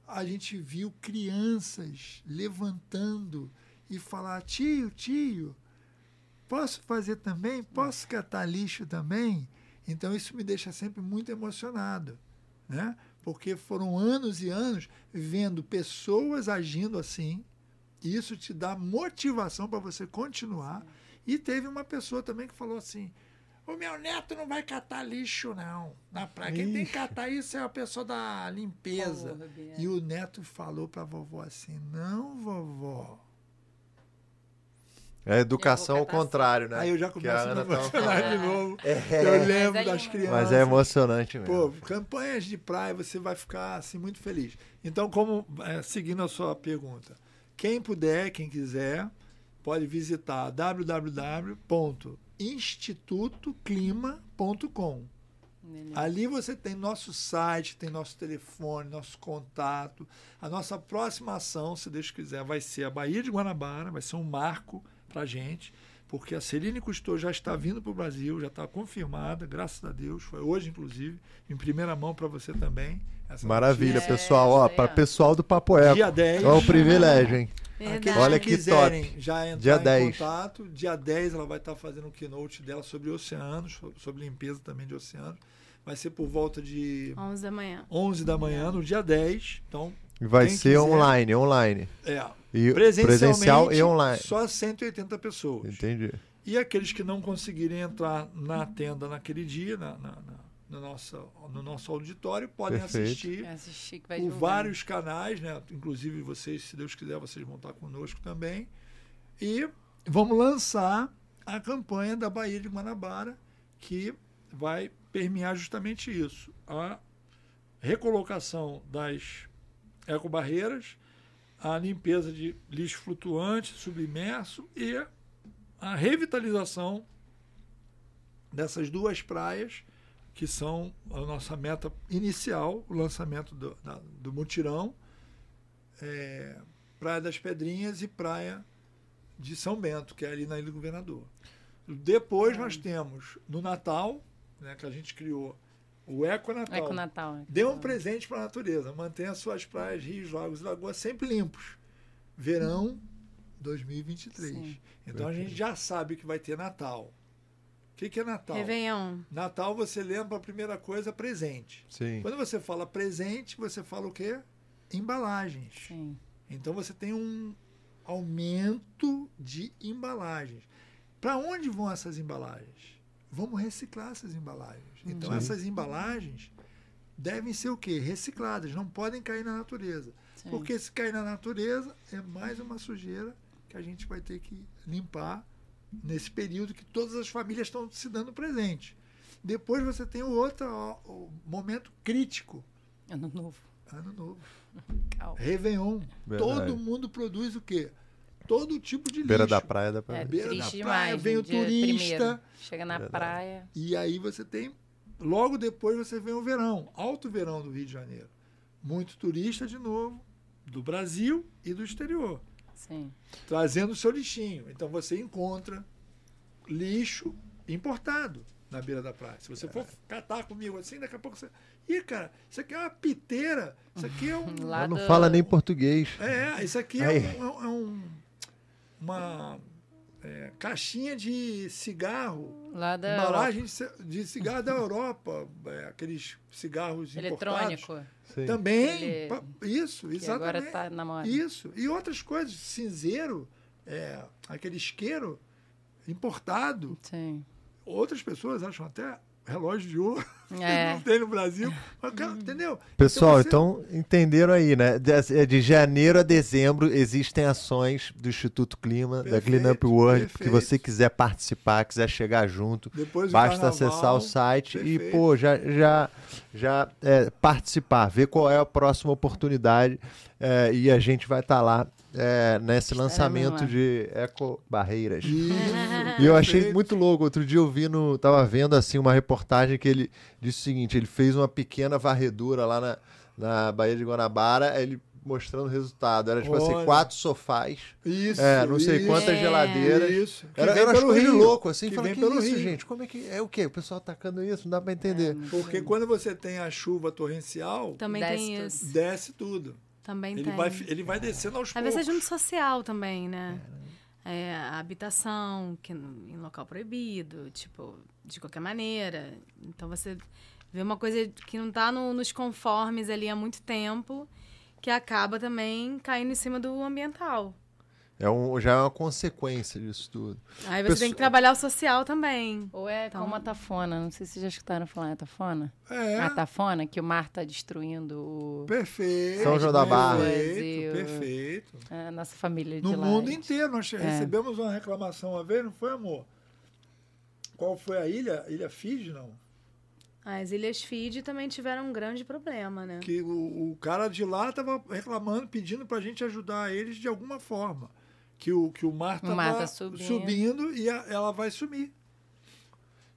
a gente viu crianças levantando e falar: tio, tio, posso fazer também? Posso catar lixo também? Então isso me deixa sempre muito emocionado, né? Porque foram anos e anos vendo pessoas agindo assim. E isso te dá motivação para você continuar. E teve uma pessoa também que falou assim: o meu neto não vai catar lixo, não. Na praia. Quem tem que catar isso é a pessoa da limpeza. Porra, e o neto falou pra vovó assim: não, vovó. É educação ao contrário, né? Aí eu já começo a me emocionar de novo. É. Eu lembro das crianças. Mas é emocionante mesmo. Pô, campanhas de praia, você vai ficar assim muito feliz. Então, como é, seguindo a sua pergunta, quem puder, quem quiser, pode visitar www institutoclima.com. Ali você tem nosso site, tem nosso telefone, nosso contato. A nossa próxima ação, se Deus quiser, vai ser a Bahia de Guanabara, vai ser um marco para a gente, porque a Celine Cousteau já está vindo para o Brasil, já está confirmada, graças a Deus, foi hoje, inclusive, em primeira mão para você também. Maravilha, pessoal. Ó, para pessoal do Papo Eco. Dia 10. É um privilégio, hein? Verdade. Olha que quiserem top. já entrar dia 10. em contato, dia 10 ela vai estar fazendo um keynote dela sobre oceanos, sobre limpeza também de oceanos. Vai ser por volta de 11 da manhã. 11 da manhã, no dia 10. Então, vai ser quiser, online, online. É. E presencial e online. Só 180 pessoas. Entendi. E aqueles que não conseguirem entrar na tenda naquele dia, na, na, na no nosso, no nosso auditório, podem Perfeito. assistir, assistir por vários canais, né? Inclusive vocês, se Deus quiser, vocês vão estar conosco também. E vamos lançar a campanha da Bahia de Guanabara, que vai permear justamente isso. A recolocação das ecobarreiras, a limpeza de lixo flutuante, submerso e a revitalização dessas duas praias que são a nossa meta inicial, o lançamento do, da, do mutirão, é, Praia das Pedrinhas e Praia de São Bento, que é ali na Ilha do Governador. Depois nós temos no Natal, né, que a gente criou o Eco Natal. Eco Natal. Dê um presente para a natureza. Mantenha suas praias, rios, lagos e lagoas sempre limpos. Verão 2023. Sim. Então a gente já sabe que vai ter Natal. O que, que, é Natal? Réveillon. Natal você lembra a primeira coisa, presente. Sim. Quando você fala presente, você fala o quê? Embalagens. Sim. Então você tem um aumento de embalagens. Para onde vão essas embalagens? Vamos reciclar essas embalagens. Então Sim. essas embalagens devem ser o quê? Recicladas, não podem cair na natureza. Sim. Porque se cair na natureza, é mais uma sujeira que a gente vai ter que limpar nesse período que todas as famílias estão se dando presente. Depois você tem o outro ó, o momento crítico. Ano novo. Ano novo. Calma. Réveillon. Verdade. Todo mundo produz o quê? Todo tipo de Beira lixo. da praia da praia. É, Beira da praia, demais, vem o turista. Primeiro. Chega na Verdade. praia. E aí você tem. Logo depois você vem o verão, alto verão do Rio de Janeiro. Muito turista de novo, do Brasil e do exterior. Sim. Trazendo o seu lixinho. Então você encontra lixo importado na beira da praia. Se você for catar comigo assim, daqui a pouco você. Ih, cara, isso aqui é uma piteira. Isso aqui é um. Lá não fala nem português. É, isso aqui é um, é um, uma é, caixinha de cigarro. Lá da embalagem de cigarro da Europa. É, aqueles cigarros Eletrônico. Sim. Também. Ele... Isso, exatamente. agora está na moda. Isso. E outras coisas. Cinzeiro, é, aquele isqueiro importado. Sim. Outras pessoas acham até relógio de ouro é. não tem no Brasil. Entendeu? Pessoal, então, você... então, entenderam aí, né? De, é, de, janeiro a dezembro existem ações do Instituto Clima, perfeito, da Clean Up World, perfeito. que você quiser participar, quiser chegar junto, Depois basta carnaval, acessar o site perfeito. e, pô, já, já, já é, participar, ver qual é a próxima oportunidade é, e a gente vai estar tá lá é, nesse lançamento de Eco Barreiras. e eu achei muito louco. Outro dia eu vi no. Tava vendo assim uma reportagem que ele disse o seguinte: ele fez uma pequena varredura lá na, na Baía de Guanabara, ele mostrando o resultado. Era tipo assim, Olha. assim, quatro sofás. Isso. É, não sei isso, quantas é. geladeiras. Isso. Que era, era umas coisas louco, assim. Que que pelo isso, Rio. gente? Como é que. É o quê? O pessoal atacando isso? Não dá pra entender. É, Porque quando você tem a chuva torrencial. Também desce tem tudo. isso. Desce tudo. Também ele tem. Vai, ele vai descendo aos Às poucos. Às vezes é junto social também, né? É, a habitação que, em local proibido, tipo, de qualquer maneira. Então você vê uma coisa que não está no, nos conformes ali há muito tempo, que acaba também caindo em cima do ambiental. É um, já é uma consequência disso tudo. Aí você Pessoa... tem que trabalhar o social também. Ou é então... como a Tafona, não sei se vocês já escutaram falar a Tafona. É. A Tafona, que o mar está destruindo o... Perfeito. São João da Barra. Perfeito, perfeito. A nossa família de No lá. mundo inteiro. Nós é. recebemos uma reclamação uma vez, não foi, amor? Qual foi a ilha? Ilha Fiji, não? As Ilhas Fiji também tiveram um grande problema, né? Que o, o cara de lá estava reclamando, pedindo para a gente ajudar eles de alguma forma que o, que o mar está tá subindo. subindo. e a, ela vai sumir.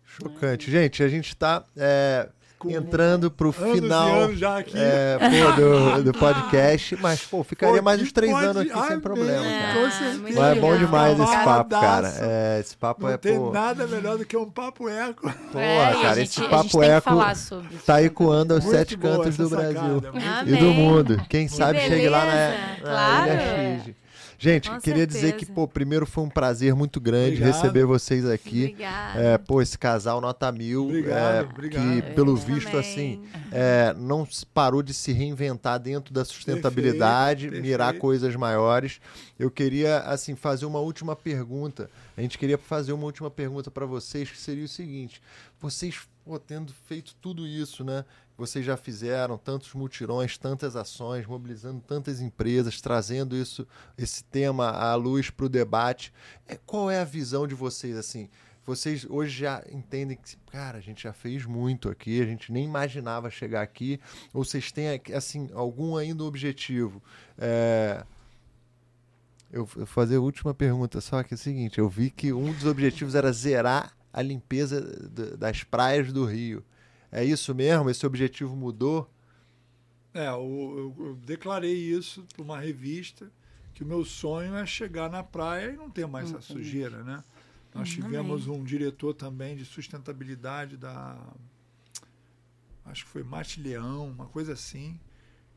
Chocante. Gente, a gente está é, entrando para o final é, pô, do, do, podcast, mas pô, ficaria pô, mais uns três pode... anos aqui Ai, sem problema. É, mas é bom demais esse papo, cara. É, esse papo Não é tem pô... nada melhor do que um papo eco. Pô, é, cara, gente, esse papo eco tá ecoando aos sete cantos do Brasil e do mundo. Quem que sabe beleza. chegue lá na, na claro. Ilha X. Gente, Com queria certeza. dizer que, pô, primeiro foi um prazer muito grande obrigado. receber vocês aqui. Obrigada. É, pô, esse casal nota mil. Obrigado, é, obrigado. Que, pelo visto, também. assim, é, não parou de se reinventar dentro da sustentabilidade, perfeito, mirar perfeito. coisas maiores. Eu queria, assim, fazer uma última pergunta. A gente queria fazer uma última pergunta para vocês, que seria o seguinte: vocês, pô, tendo feito tudo isso, né? Vocês já fizeram tantos mutirões, tantas ações, mobilizando tantas empresas, trazendo isso, esse tema à luz para o debate. É, qual é a visão de vocês assim? Vocês hoje já entendem que, cara, a gente já fez muito aqui, a gente nem imaginava chegar aqui. Ou vocês têm assim algum ainda objetivo? É... Eu vou fazer a última pergunta, só que é o seguinte: eu vi que um dos objetivos era zerar a limpeza das praias do Rio. É isso mesmo? Esse objetivo mudou? É, eu, eu, eu declarei isso para uma revista que o meu sonho é chegar na praia e não ter mais essa sujeira, né? Nós tivemos um diretor também de sustentabilidade da acho que foi Mate Leão, uma coisa assim,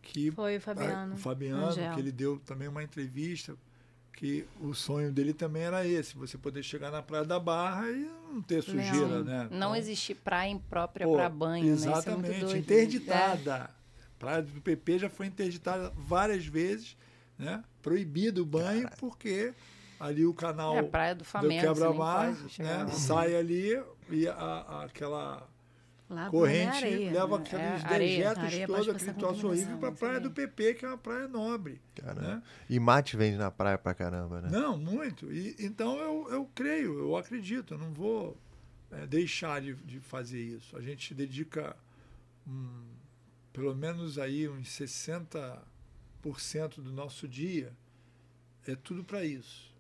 que foi o Fabiano, a, o Fabiano, Angel. que ele deu também uma entrevista que o sonho dele também era esse, você poder chegar na praia da Barra e não ter sujeira, não, né? Não então, existe praia imprópria para banho, exatamente, né? Exatamente, é interditada. É. Praia do PP já foi interditada várias vezes, né? Proibido o banho Cara. porque ali o canal é, a praia do, do quebra-mar né? sai ali e a, a, aquela Lá corrente areia, leva né? aqueles é, dejetos todos, aquele troço horrível, para a praia do PP, que é uma praia nobre. Né? E mate vende na praia pra caramba, né? Não, muito. E, então eu, eu creio, eu acredito, eu não vou é, deixar de, de fazer isso. A gente dedica hum, pelo menos aí uns 60% do nosso dia é tudo para isso.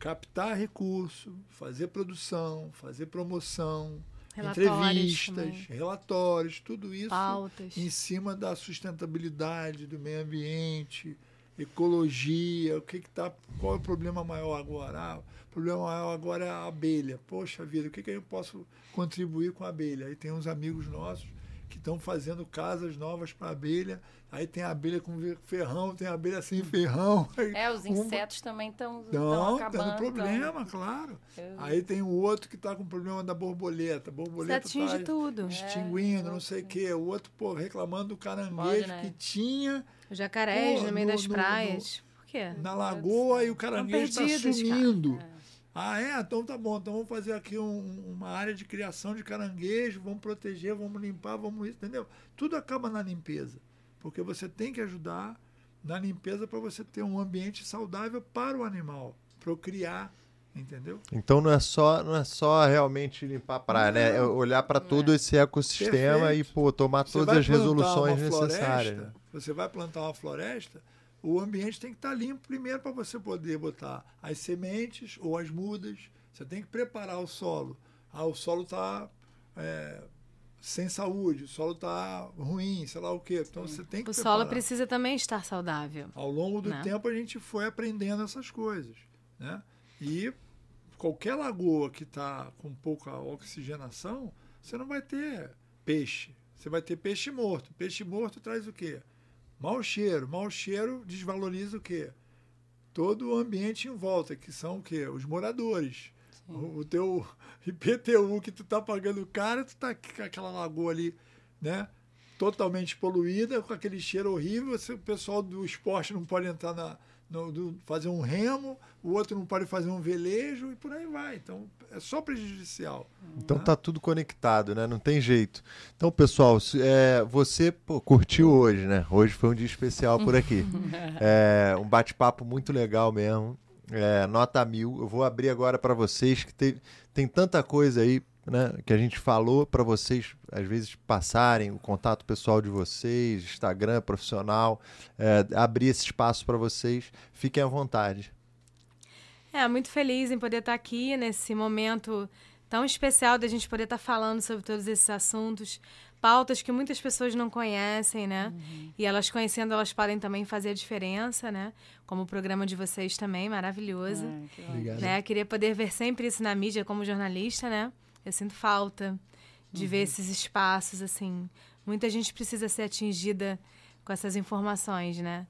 Captar recurso, fazer produção, fazer promoção, entrevistas, também. relatórios, tudo isso Pautas. em cima da sustentabilidade do meio ambiente ecologia, o que que tá, qual é o problema maior agora? Ah, o problema maior agora é a abelha. Poxa vida, o que que eu posso contribuir com a abelha? Aí tem uns amigos nossos que estão fazendo casas novas para abelha. Aí tem a abelha com ferrão, tem a abelha sem ferrão. É, os insetos também estão Não, dando problema, claro. Eu... Aí tem o outro que está com problema da borboleta. A borboleta Você atinge tá tudo. extinguindo, é, não sei o quê. O outro, pô, reclamando do caranguejo Pode, né? que tinha... Jacarés no meio no, das praias. No, Por quê? Na lagoa e o caranguejo está sumindo. Cara. É. Ah, é? Então tá bom. Então vamos fazer aqui um, uma área de criação de caranguejo, vamos proteger, vamos limpar, vamos isso, entendeu? Tudo acaba na limpeza. Porque você tem que ajudar na limpeza para você ter um ambiente saudável para o animal, procriar, entendeu? Então não é só não é só realmente limpar a praia, não, né? É olhar para todo é. esse ecossistema Perfeito. e pô, tomar você todas as resoluções necessárias. Floresta, você vai plantar uma floresta, o ambiente tem que estar limpo primeiro para você poder botar as sementes ou as mudas. Você tem que preparar o solo. Ah, o solo está é, sem saúde, o solo está ruim, sei lá o quê. Então você tem que. O preparar. solo precisa também estar saudável. Ao longo do né? tempo a gente foi aprendendo essas coisas. Né? E qualquer lagoa que está com pouca oxigenação, você não vai ter peixe. Você vai ter peixe morto. Peixe morto traz o quê? Mau cheiro. Mau cheiro desvaloriza o quê? Todo o ambiente em volta, que são o quê? Os moradores. O, o, teu IPTU que tu tá pagando caro, tu tá com aquela lagoa ali, né? Totalmente poluída, com aquele cheiro horrível. o pessoal do esporte não pode entrar na, no, do, fazer um remo, o outro não pode fazer um velejo e por aí vai. Então é só prejudicial. Então né? tá tudo conectado, né? Não tem jeito. Então, pessoal, é, você pô, curtiu hoje, né? Hoje foi um dia especial por aqui. é, um bate-papo muito legal mesmo. É, nota mil. Eu vou abrir agora para vocês que tem, tem tanta coisa aí né, que a gente falou para vocês, às vezes, passarem o contato pessoal de vocês, Instagram profissional, é, abrir esse espaço para vocês. Fiquem à vontade. É, muito feliz em poder estar aqui nesse momento tão especial da gente poder estar falando sobre todos esses assuntos, pautas que muitas pessoas não conhecem, né? Uhum. E elas conhecendo, elas podem também fazer a diferença, né? Como o programa de vocês também, maravilhoso. Obrigado. Né? Queria poder ver sempre isso na mídia como jornalista, né? Eu sinto falta de uhum. ver esses espaços, assim. Muita gente precisa ser atingida com essas informações, né?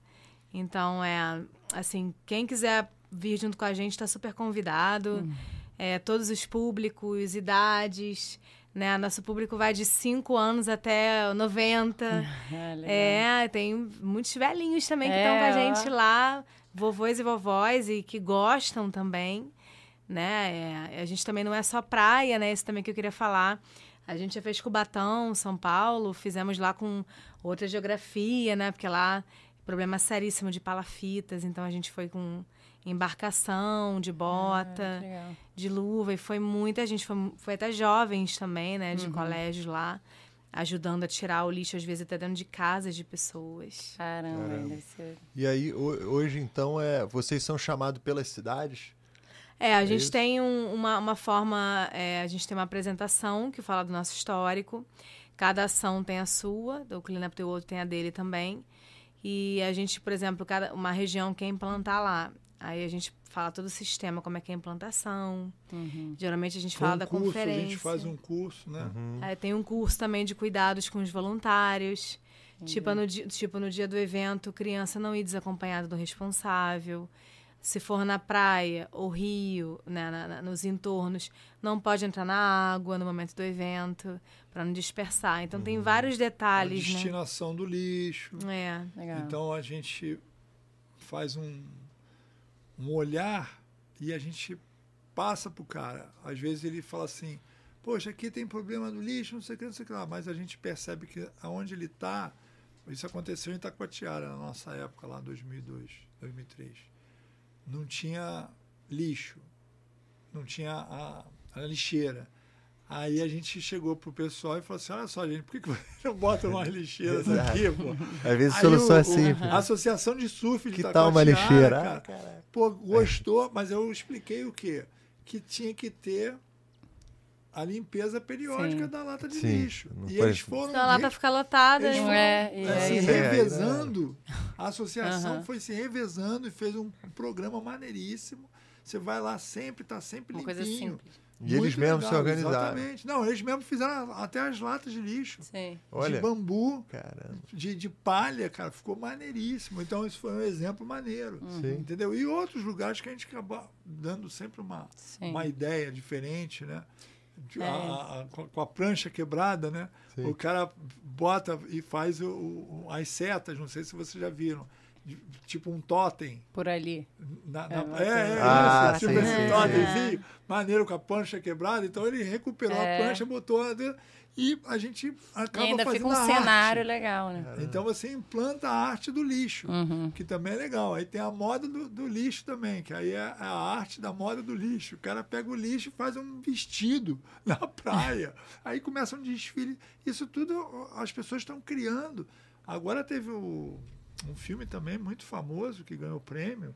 Então, é assim, quem quiser vir junto com a gente está super convidado. Uhum. É, todos os públicos, idades, né? Nosso público vai de 5 anos até 90. é, tem muitos velhinhos também que estão é, com a gente lá, vovôs e vovós, e que gostam também né? É, a gente também não é só praia, né? Isso também que eu queria falar. A gente já fez Cubatão, São Paulo, fizemos lá com outra geografia, né? Porque lá problema seríssimo de palafitas, então a gente foi com embarcação, de bota, ah, de luva, e foi muita gente, foi, foi até jovens também, né? De uhum. colégios lá, ajudando a tirar o lixo, às vezes até dentro de casas de pessoas. Caramba, Caramba. deve ser. E aí, hoje então, é, vocês são chamados pelas cidades é, a é gente isso? tem um, uma, uma forma, é, a gente tem uma apresentação que fala do nosso histórico. Cada ação tem a sua, do Clean Up the World tem a dele também. E a gente, por exemplo, cada uma região quer implantar lá. Aí a gente fala todo o sistema, como é que é a implantação. Uhum. Geralmente a gente fala um da curso, conferência. A gente faz um curso, né? Uhum. É, tem um curso também de cuidados com os voluntários. Tipo no, tipo, no dia do evento, criança não ir desacompanhada do responsável se for na praia ou rio, né, na, na, nos entornos, não pode entrar na água no momento do evento para não dispersar. Então uhum. tem vários detalhes. A né? destinação né? do lixo. É, legal. Então a gente faz um, um olhar e a gente passa para o cara. Às vezes ele fala assim, poxa, aqui tem problema do lixo, não sei o que, não sei o que lá. Mas a gente percebe que aonde ele está, isso aconteceu em Itacoatiara, na nossa época, lá em 2002, 2003 não tinha lixo, não tinha a, a lixeira. Aí a gente chegou pro pessoal e falou assim: olha só, gente, por que, que você não bota mais lixeiras aqui, pô? Às vezes a solução é assim. A Associação de Surf de Que tal uma lixeira? Cara, cara, pô, gostou, mas eu expliquei o quê? Que tinha que ter a limpeza periódica Sim. da lata de Sim. lixo. Não e eles foram. Então, a lata fica lotada, eles foram, é, é, se revezando. A associação foi se revezando e fez um, programa maneiríssimo. Você vai lá sempre, está sempre Uma limpinho. Coisa simples. E Muito eles mesmos legal, se organizaram. Exatamente. Não, eles mesmos fizeram até as latas de lixo. Sim. Olha, de bambu, de, de palha, cara. Ficou maneiríssimo. Então, isso foi um exemplo maneiro. Uhum. Entendeu? E outros lugares que a gente acaba dando sempre uma, uma ideia diferente, né? É. A, a, com a prancha quebrada, né? Sim. O cara bota e faz o, o, as setas, não sei se vocês já viram tipo um totem. Por ali. Na, na, é, é, é, ah, isso, tipo sim, esse totemzinho, é. maneiro com a prancha quebrada. Então ele recuperou é. a prancha, botou a, e a gente acaba e ainda fazendo fica um cenário legal, né? Então você implanta a arte do lixo, uhum. que também é legal. Aí tem a moda do, do, lixo também, que aí é a arte da moda do lixo. O cara pega o lixo e faz um vestido na praia. aí começa um desfile. Isso tudo as pessoas estão criando. Agora teve o um filme também muito famoso que ganhou prêmio.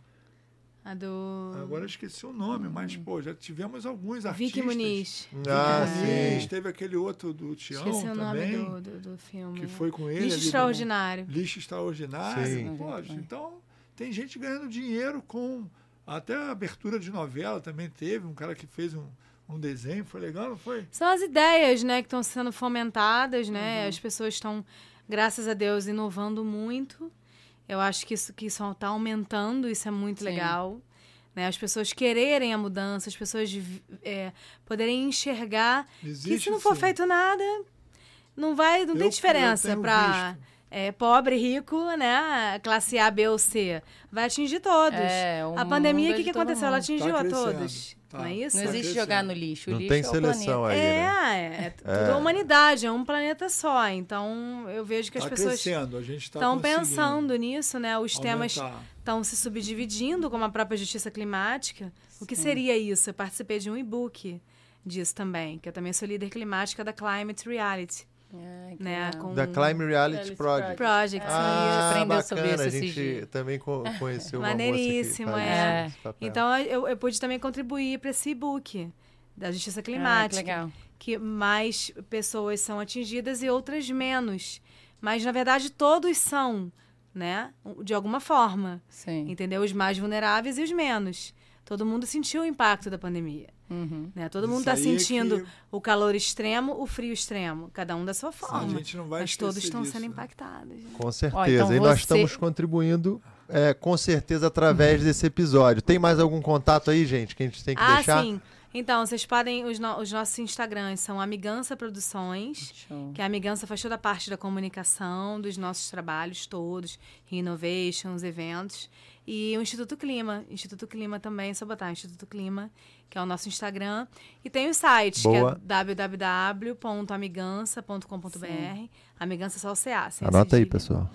A do. Agora eu esqueci o nome, mas, pô, já tivemos alguns artistas. Vicky Muniz. Ah, Muniz. Sim. Teve aquele outro do Tião esqueci também. o nome do, do, do, filme. Que foi com ele. Lixo Extraordinário. Lixo Extraordinário. Sim. Pô, então, tem gente ganhando dinheiro com. Até a abertura de novela também teve. Um cara que fez um, um desenho, foi legal, não foi? São as ideias, né, que estão sendo fomentadas, né? Uhum. As pessoas estão, graças a Deus, inovando muito. Eu acho que isso que isso está aumentando, isso é muito Sim. legal. Né? As pessoas quererem a mudança, as pessoas é, poderem enxergar Existe, que se não for sim. feito nada, não vai, não eu, tem diferença para é, pobre, rico, né? Classe A, B ou C. Vai atingir todos. É, a pandemia, o que, que aconteceu? Ela atingiu tá a todos. Tá. Não é isso? Não existe jogar no lixo. O não lixo tem é seleção aí. É, né? é, é toda a humanidade, é um planeta só. Então, eu vejo que as tá pessoas estão tá pensando nisso, né? Os aumentar. temas estão se subdividindo, como a própria justiça climática. Sim. O que seria isso? Eu participei de um e-book disso também, que eu também sou líder climática da Climate Reality. Ah, né, com... Da Climate Reality Project. Project, ah, aprendeu bacana, sobre isso. A gente também conheceu uma Maneiríssimo, é. Então eu, eu pude também contribuir para esse e-book da justiça climática. Ah, que legal. Que mais pessoas são atingidas e outras menos. Mas, na verdade, todos são, né? De alguma forma. Sim. Entendeu? Os mais vulneráveis e os menos. Todo mundo sentiu o impacto da pandemia. Uhum. Né? Todo mundo está sentindo que... o calor extremo, o frio extremo, cada um da sua forma. a gente não vai mas todos estão disso, sendo né? impactados. Né? Com certeza. Ó, então e nós estamos contribuindo, é, com certeza, através desse episódio. Tem mais algum contato aí, gente, que a gente tem que ah, deixar? Ah, sim. Então, vocês podem. Os, no, os, nossos Instagrams são Amigança Produções, Show. que a Amigança faz toda a parte da comunicação dos nossos trabalhos todos, Innovations, eventos. E o Instituto Clima. Instituto Clima também, só botar Instituto Clima, que é o nosso Instagram. E tem o site, Boa. que é www.amigança.com.br. Amigança só o CA. Anota aí, pessoal.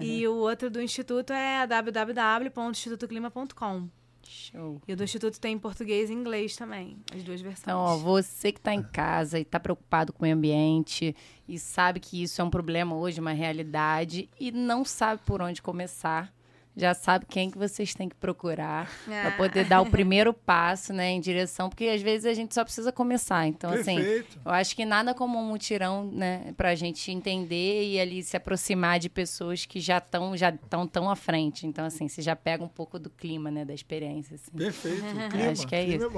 E o outro do Instituto é www.institutoclima.com. Show. E o do Instituto tem em português e inglês também, as duas versões. Então, ó, você que está em casa e está preocupado com o meio ambiente e sabe que isso é um problema hoje, uma realidade, e não sabe por onde começar, já sabe quem que vocês têm que procurar ah. para poder dar o primeiro passo, né, em direção, porque às vezes a gente só precisa começar. Então, assim, Perfeito. assim, eu acho que nada como um mutirão, né, para a gente entender e ali se aproximar de pessoas que já estão já estão tão à frente. Então, assim, você já pega um pouco do clima, né, da experiência. Assim. Perfeito. Clima, acho que é isso.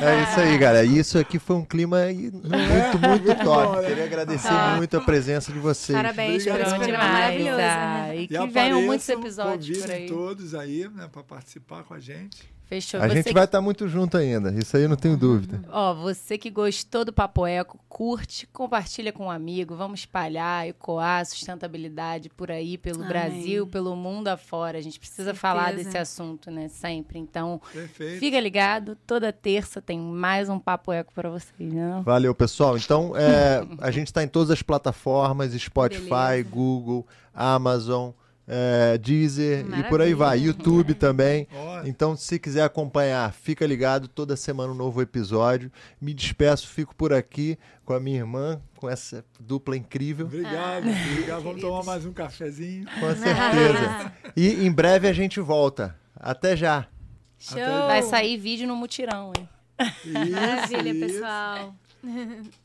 É, é, isso aí, galera. Isso aqui foi um clima muito, muito top. Queria agradecer ah. muito a presença de vocês. Parabéns pelo programa maravilhoso. Ah, e, e que venham muitos episódios por aí. todos aí, né, para participar com a gente. Fechou. A você gente vai estar tá muito junto ainda, isso aí eu não tenho dúvida. Ó, você que gostou do Papo Eco, curte, compartilha com um amigo, vamos espalhar, ecoar a sustentabilidade por aí, pelo Amém. Brasil, pelo mundo afora. A gente precisa Certeza. falar desse assunto, né, sempre. Então, Perfeito. fica ligado, toda terça tem mais um Papo Eco para vocês, né? Valeu, pessoal. Então, é, a gente está em todas as plataformas, Spotify, Beleza. Google, Amazon, é, Deezer Maravilha. e por aí vai. YouTube também. Então, se quiser acompanhar, fica ligado. Toda semana um novo episódio. Me despeço, fico por aqui com a minha irmã, com essa dupla incrível. Obrigado, ah, obrigado. Vamos tomar mais um cafezinho. Com certeza. e em breve a gente volta. Até já. Show. Até já. Vai sair vídeo no mutirão, hein? Isso, Maravilha, isso. pessoal.